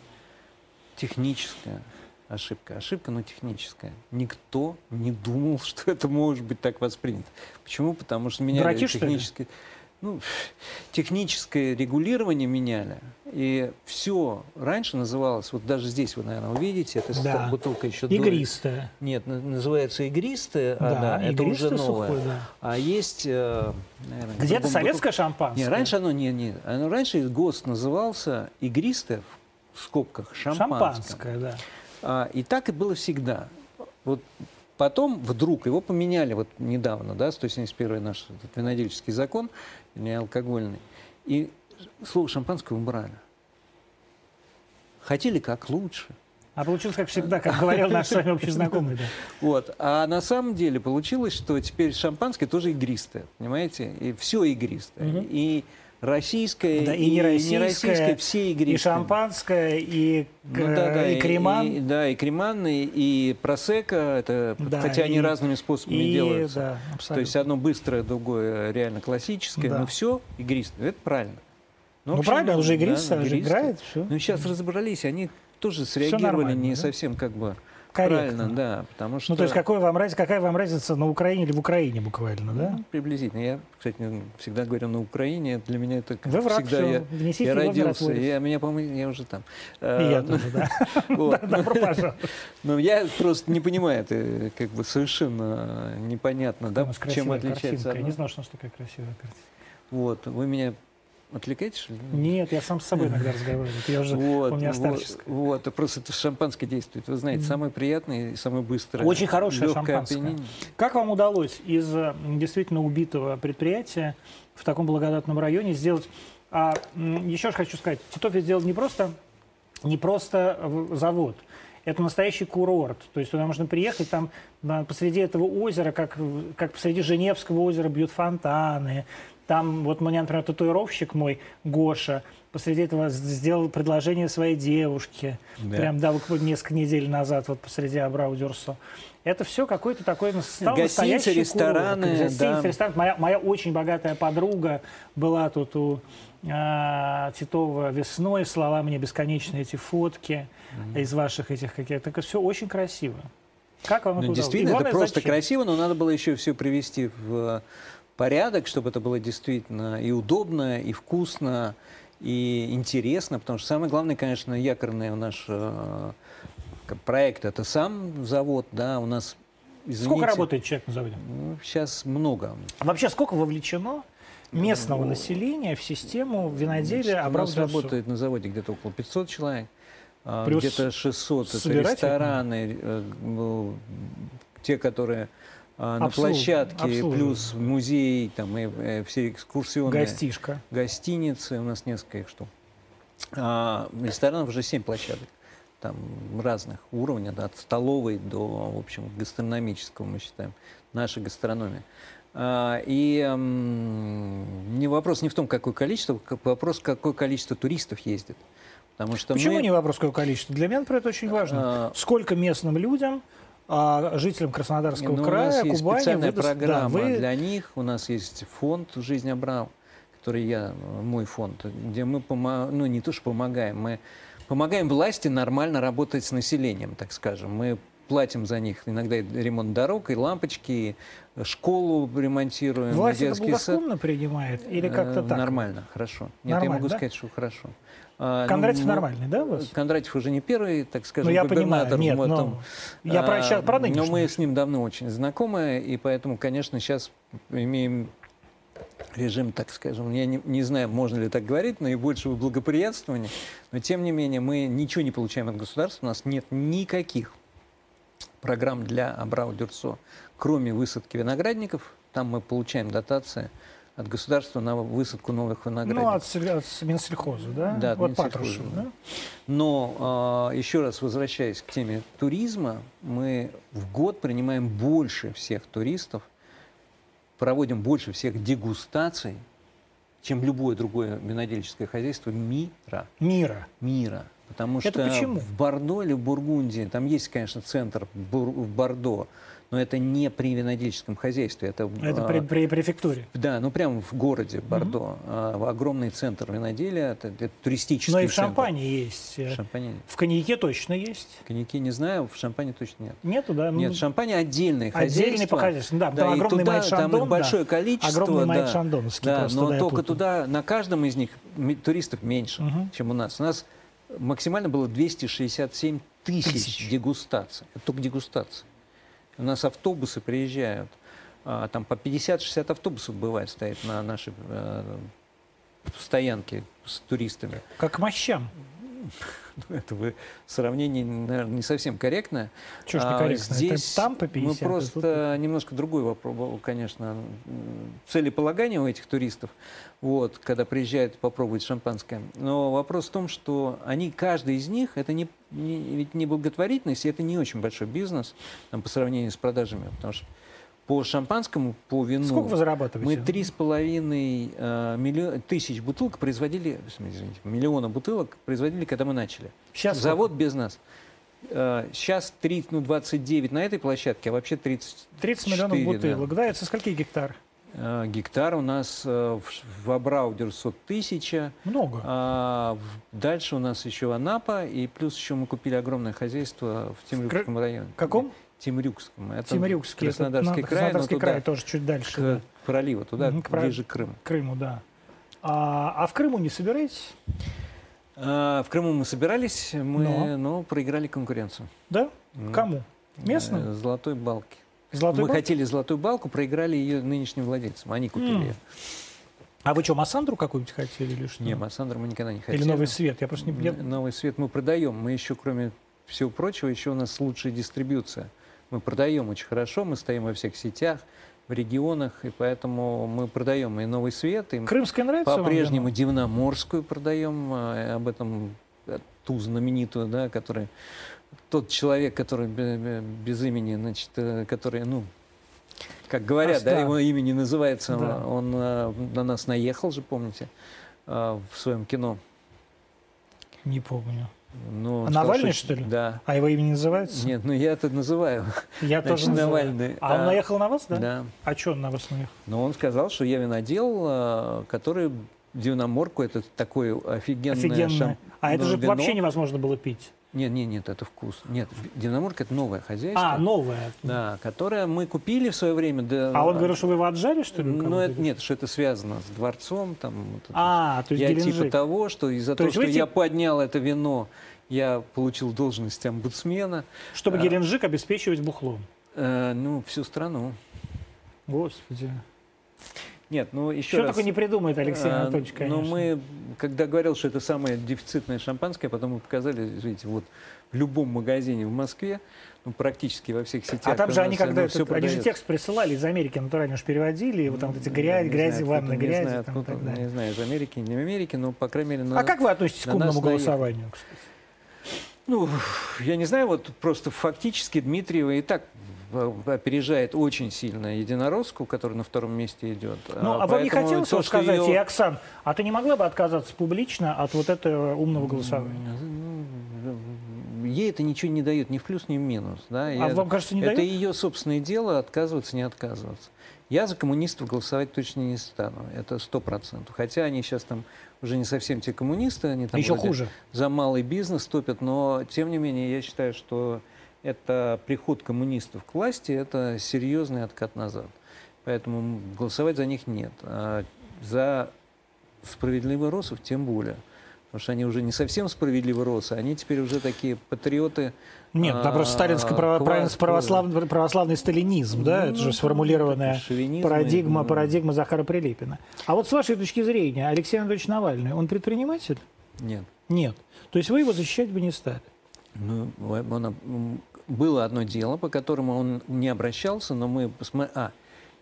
техническая ошибка. Ошибка, но техническая. Никто не думал, что это может быть так воспринято. Почему? Потому что меняли Дураки, технически... Ну, техническое регулирование меняли, и все раньше называлось, вот даже здесь вы, наверное, увидите, это да. бутылка еще... Игристая. До... Нет, называется игристая, да, а, да, это уже новое. Сухой, да. А есть... Э, Где-то советское шампанское? Нет, раньше оно, не, не, оно раньше ГОСТ назывался игристое, в скобках, шампанское. Шампанское, да. А, и так и было всегда. Вот Потом вдруг его поменяли вот недавно, да, 171 наш этот винодельческий закон, не алкогольный. И слово шампанское убрали. Хотели как лучше. А получилось, как всегда, как говорил наш с вами общий знакомый. Да. Вот. А на самом деле получилось, что теперь шампанское тоже игристое, понимаете? И все игристое. Угу. И российское, да, и, и не российское, не российское, все игристые. И шампанское, и, ну, да, да, и креман. И, да, и креманный, и просека, это, да, хотя и, они разными способами и, делаются. Да, абсолютно. То есть одно быстрое, другое реально классическое, да. но все игристое. Это правильно. Ну, ну правильно, уже игристое, да, уже играет, все. Ну сейчас разобрались, они тоже среагировали не да? совсем как бы Корректно. Правильно, да, потому что... Ну, то есть какой вам разница, какая вам разница на Украине или в Украине буквально, да? Ну, приблизительно. Я, кстати, всегда говорю на Украине. Для меня это Вы враг, всегда... Все. Я, Внесите я родился, я, меня, по-моему, я уже там. И я тоже, да. Добро пожаловать. Но я просто не понимаю, это как бы совершенно непонятно, да, чем отличается. Я не знал, что у нас такая красивая картина. Вот, вы меня Отвлекаетесь, что ли? Нет, я сам с собой иногда разговариваю. Я уже, вот, у меня старческое. Вот, вот, просто это шампанское действует. Вы знаете, самое приятное и самое быстрое. Очень хорошее шампанское. Опьянение. Как вам удалось из действительно убитого предприятия в таком благодатном районе сделать... А, еще раз хочу сказать, Титов сделал не просто, не просто завод, это настоящий курорт. То есть туда можно приехать, там посреди этого озера, как, как посреди Женевского озера бьют фонтаны, там вот мне, например, татуировщик мой, Гоша, посреди этого сделал предложение своей девушке. Да. Прям, да, вот несколько недель назад, вот посреди Абрау Дюрсо. Это все какой-то такой ну, стал Гостиницы, рестораны. Гостиницы, да. ресторан. Моя, моя очень богатая подруга была тут у э, Титова весной, слала мне бесконечные эти фотки mm-hmm. из ваших этих каких-то. Это все очень красиво. Как вам ну, это Действительно, главное, это просто зачем? красиво, но надо было еще все привести в порядок, чтобы это было действительно и удобно, и вкусно, и интересно, потому что самое главное, конечно, якорный наш э, проект – это сам завод, да, у нас извините, Сколько работает человек на заводе? Ну, сейчас много. Вообще, сколько вовлечено местного населения в систему виноделия У нас работает на заводе где-то около 500 человек. а, Плюс где-то 600 это рестораны, э, ну, те, которые на Обслуг- площадке, плюс музей, там и, э, все экскурсионные Гостишка. гостиницы, у нас несколько их штук. А, ресторанов уже 7 площадок, там разных уровней, да, от столовой до, в общем, гастрономического, мы считаем, наша гастрономия. А, и не вопрос не в том, какое количество, вопрос, какое количество туристов ездит. Потому что Почему мы, не вопрос, какое количество? Для меня, например, это очень важно. А, Сколько местным людям, а, жителям Краснодарского Ну, края, у нас есть Кубани, специальная выдаст- да, программа вы- для них. У нас есть фонд «Жизнь Абрау», который я, мой фонд, где мы помогаем, ну не то, что помогаем, мы помогаем власти нормально работать с населением, так скажем. Мы платим за них иногда и ремонт дорог, и лампочки, и школу ремонтируем, Власть это детский сад. принимает или как-то Э, так? Нормально, хорошо. Нет, я Нормально, могу да? сказать, что хорошо. А, ну, Кондратьев ну, нормальный, да, у вас? Кондратьев уже не первый, так скажем, Ну, я понимаю, губернатор нет, в но этом. я про, А, щас- про Но нынешнего. мы с ним давно очень знакомы, и поэтому, конечно, сейчас имеем режим, так скажем, я не, не знаю, можно ли так говорить, наибольшего благоприятствования, но тем не менее мы ничего не получаем от государства, у нас нет никаких программ для Абрау-Дюрсо, кроме высадки виноградников, там мы получаем дотации от государства на высадку новых виноградников. Ну, от, сель- от Минсельхоза, да? Да, от вот Минсельхоза, да? Но а, еще раз возвращаясь к теме туризма, мы в год принимаем больше всех туристов, проводим больше всех дегустаций, чем любое другое винодельческое хозяйство мира. Мира. Мира. Потому Это что почему? в Бордо или в Бургундии, там есть, конечно, центр Бур- в Бордо, но это не при винодельческом хозяйстве. Это, Это а, при, при префектуре. да, ну прямо в городе Бордо. а, огромный центр виноделия, это, это туристический Но и в центр. Шампане есть. э, В шампане В коньяке точно есть. Коньяки не знаю, в шампане точно нет. Нету, да? Нет, Ну, в шампане отдельные Отдельный хозяйства. по хозяйству, да, Да, там огромный туда, Майк там их большое да. количество. Огромный да. Шандоновский Да, но да, я только туда, на каждом из них туристов меньше, Мгм. чем у нас. У нас максимально было 267 тысяч, Тысяч. дегустаций. Это только дегустации. У нас автобусы приезжают, а, там по 50-60 автобусов бывает стоит на нашей э, стоянке с туристами. Как к мощам. Ну, Это вы сравнение, наверное, не совсем корректное. Чего ж А некорректно? Здесь Это там по 50, мы а тут- просто немножко другой вопрос, конечно, м, целеполагание у этих туристов, вот, когда приезжают попробовать шампанское. Но вопрос в том, что они, каждый из них, это не, не- ведь не благотворительность, это не очень большой бизнес там, по сравнению с продажами, потому что по шампанскому, по вину... Сколько вы зарабатываете? Мы три с половиной э, тысяч бутылок производили, извините, миллиона бутылок производили, когда мы начали. Сейчас Завод без нас. Сейчас 30, ну, 29 на этой площадке, а вообще 30 30 миллионов 4, бутылок. Да. это со скольки гектар? э, гектар у нас э, в, в Абраудерсо тысяча. Много. А в- дальше у нас еще Анапа, и плюс еще мы купили огромное хозяйство в Темрюкском районе. Каком? Темрюкском. Это Тимирюкский. это Краснодарский на- край, но Краснодарский туда, край тоже чуть дальше. к да. проливу, туда, к ближе к Крыму. К Крыму, да. А, а в Крыму не собираетесь? А, в Крыму мы собирались, мы, Но? но, проиграли конкуренцию. Да? М. Кому? Местным? Э, Золотой балки. Золотой мы Бал? хотели золотую балку, проиграли ее нынешним владельцам. Они купили М. ее. А вы что, Массандру какую-нибудь хотели или что? Не, Массандр мы никогда не хотели. Или Новый Свет? Я просто не... Новый свет мы продаем. Мы еще, кроме всего прочего, еще у нас лучшая дистрибьюция. Мы продаем очень хорошо, мы стоим во всех сетях, в регионах, и поэтому мы продаем и новый свет, и Крымская нравится по-прежнему? Дивноморскую продаем, а, об этом э, ту знаменитую, да, который тот человек, который бе- бе- без имени, значит, э, который, ну, как говорят, да, Остап. его имя не называется, он, Да. он, э, на нас наехал же, помните, в своем кино. Не помню. Ну, он А сказал, Навальный, что ли? Да. А его имя не называется? Нет, ну я это называю. Я тоже Значит, называю. Навальный. А он А, наехал на вас, да? Да. А что он на вас наехал? Но он сказал, что я винодел, э, который Дивноморку, это такой офигенный Офигенно. шам- А это ну, же вино. вообще невозможно было пить. Нет, нет, нет, это вкус. Нет, Дивноморка это новое хозяйство. А, новое. Да, которое мы купили в свое время. Да, А он говорил, что вы его отжали, что ли? Ну, это, нет, что это связано с дворцом. Там, вот это. А, то есть я Геленджик. типа того, что из-за То того, что вы я поднял это вино, я получил должность омбудсмена. Чтобы А. Геленджик обеспечивать бухлом. Э, ну, всю страну. Господи. Нет, ну еще Что раз. такое не придумает Алексей А, Анатольевич, конечно. Но мы, когда говорил, что это самое дефицитное шампанское, потом мы показали, видите, вот в любом магазине в Москве, ну, практически во всех сетях. А там же они когда оно всё это, они же текст присылали из Америки, натурально уж переводили, и вот там вот эти грязь, знаю, ванны откуда, грязи не знаю, там, так далее. не знаю, из Америки, не в Америке, но, по крайней мере, на, А как вы относитесь к на умному нас наехали. голосованию, кстати? Ну, я не знаю, вот просто фактически Дмитриева и так опережает очень сильно Единоросскую, которая на втором месте идет. Ну, а вам не поэтому хотелось то, сказать, её- и Оксан, а ты не могла бы отказаться публично от вот этого умного голосования? Ну, Ей это ничего не дает, ни в плюс, ни в минус. Да? А Я- вам кажется, не это дает? ее собственное дело, отказываться, не отказываться. Я за коммунистов голосовать точно не стану, это сто процентов. Хотя они сейчас там уже не совсем те коммунисты, они там Еще хуже. за малый бизнес топят, но тем не менее я считаю, что это приход коммунистов к власти, это серьезный откат назад. Поэтому голосовать за них нет. А за справедливый Росов тем более. Потому что они уже не совсем справедливый Росы, они теперь уже такие патриоты. Нет, там просто а, сталинский право- православный, православный сталинизм, да, это Ну, же ну, сформулированная парадигма, парадигма Захара Прилепина. А вот с вашей точки зрения, Алексей Анатольевич Навальный, он предприниматель? Нет. Нет. То есть вы его защищать бы не стали? Ну, он, было одно дело, по которому он не обращался, но мы посмотрели... А,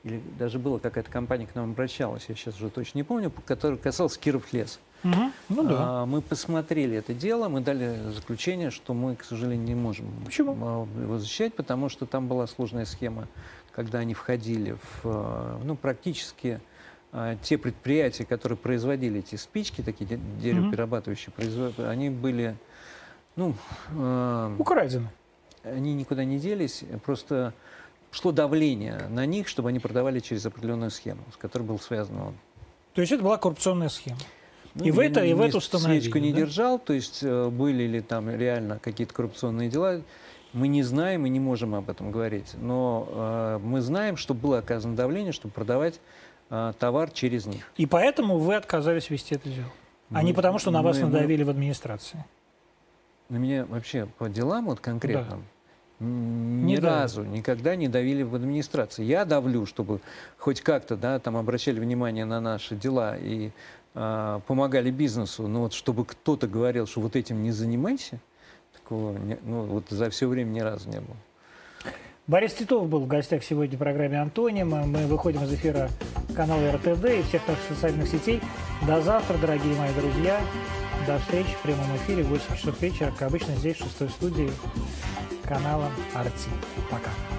или даже была какая-то компания к нам обращалась, я сейчас уже точно не помню, которая касалась Киров лес. Мгм. Ну да. А, мы посмотрели это дело, мы дали заключение, что мы, к сожалению, не можем Почему? а, его защищать, потому что там была сложная схема, когда они входили в, а, ну, практически а, те предприятия, которые производили эти спички, такие де- деревоперерабатывающие, производ- они были, ну, а, Украдены. Они никуда не делись, просто шло давление на них, чтобы они продавали через определенную схему, с которой был связан он. То есть это была коррупционная схема. Ну, И в это- и в это установили, Свечку не да? держал, то есть э, были ли там реально какие-то коррупционные дела, мы не знаем и не можем об этом говорить. Но э, мы знаем, что было оказано давление, чтобы продавать э, товар через них. И поэтому вы отказались вести это дело. А Мы- не потому, что на вас мы- мы- надавили в администрации. На меня вообще по делам вот конкретным н- Не ни давят. разу никогда не давили в администрации. Я давлю, чтобы хоть как-то да, там обращали внимание на наши дела и а, помогали бизнесу, но вот чтобы кто-то говорил, что вот этим не занимайся, такого не- ну, вот за все время ни разу не было. Борис Титов был в гостях сегодня в программе «Антоним». Мы выходим из эфира канала РТД и всех наших социальных сетей. До завтра, дорогие мои друзья. До встречи в прямом эфире в 8 часов вечера, как обычно, здесь, в шестой студии канала «Арти». Пока.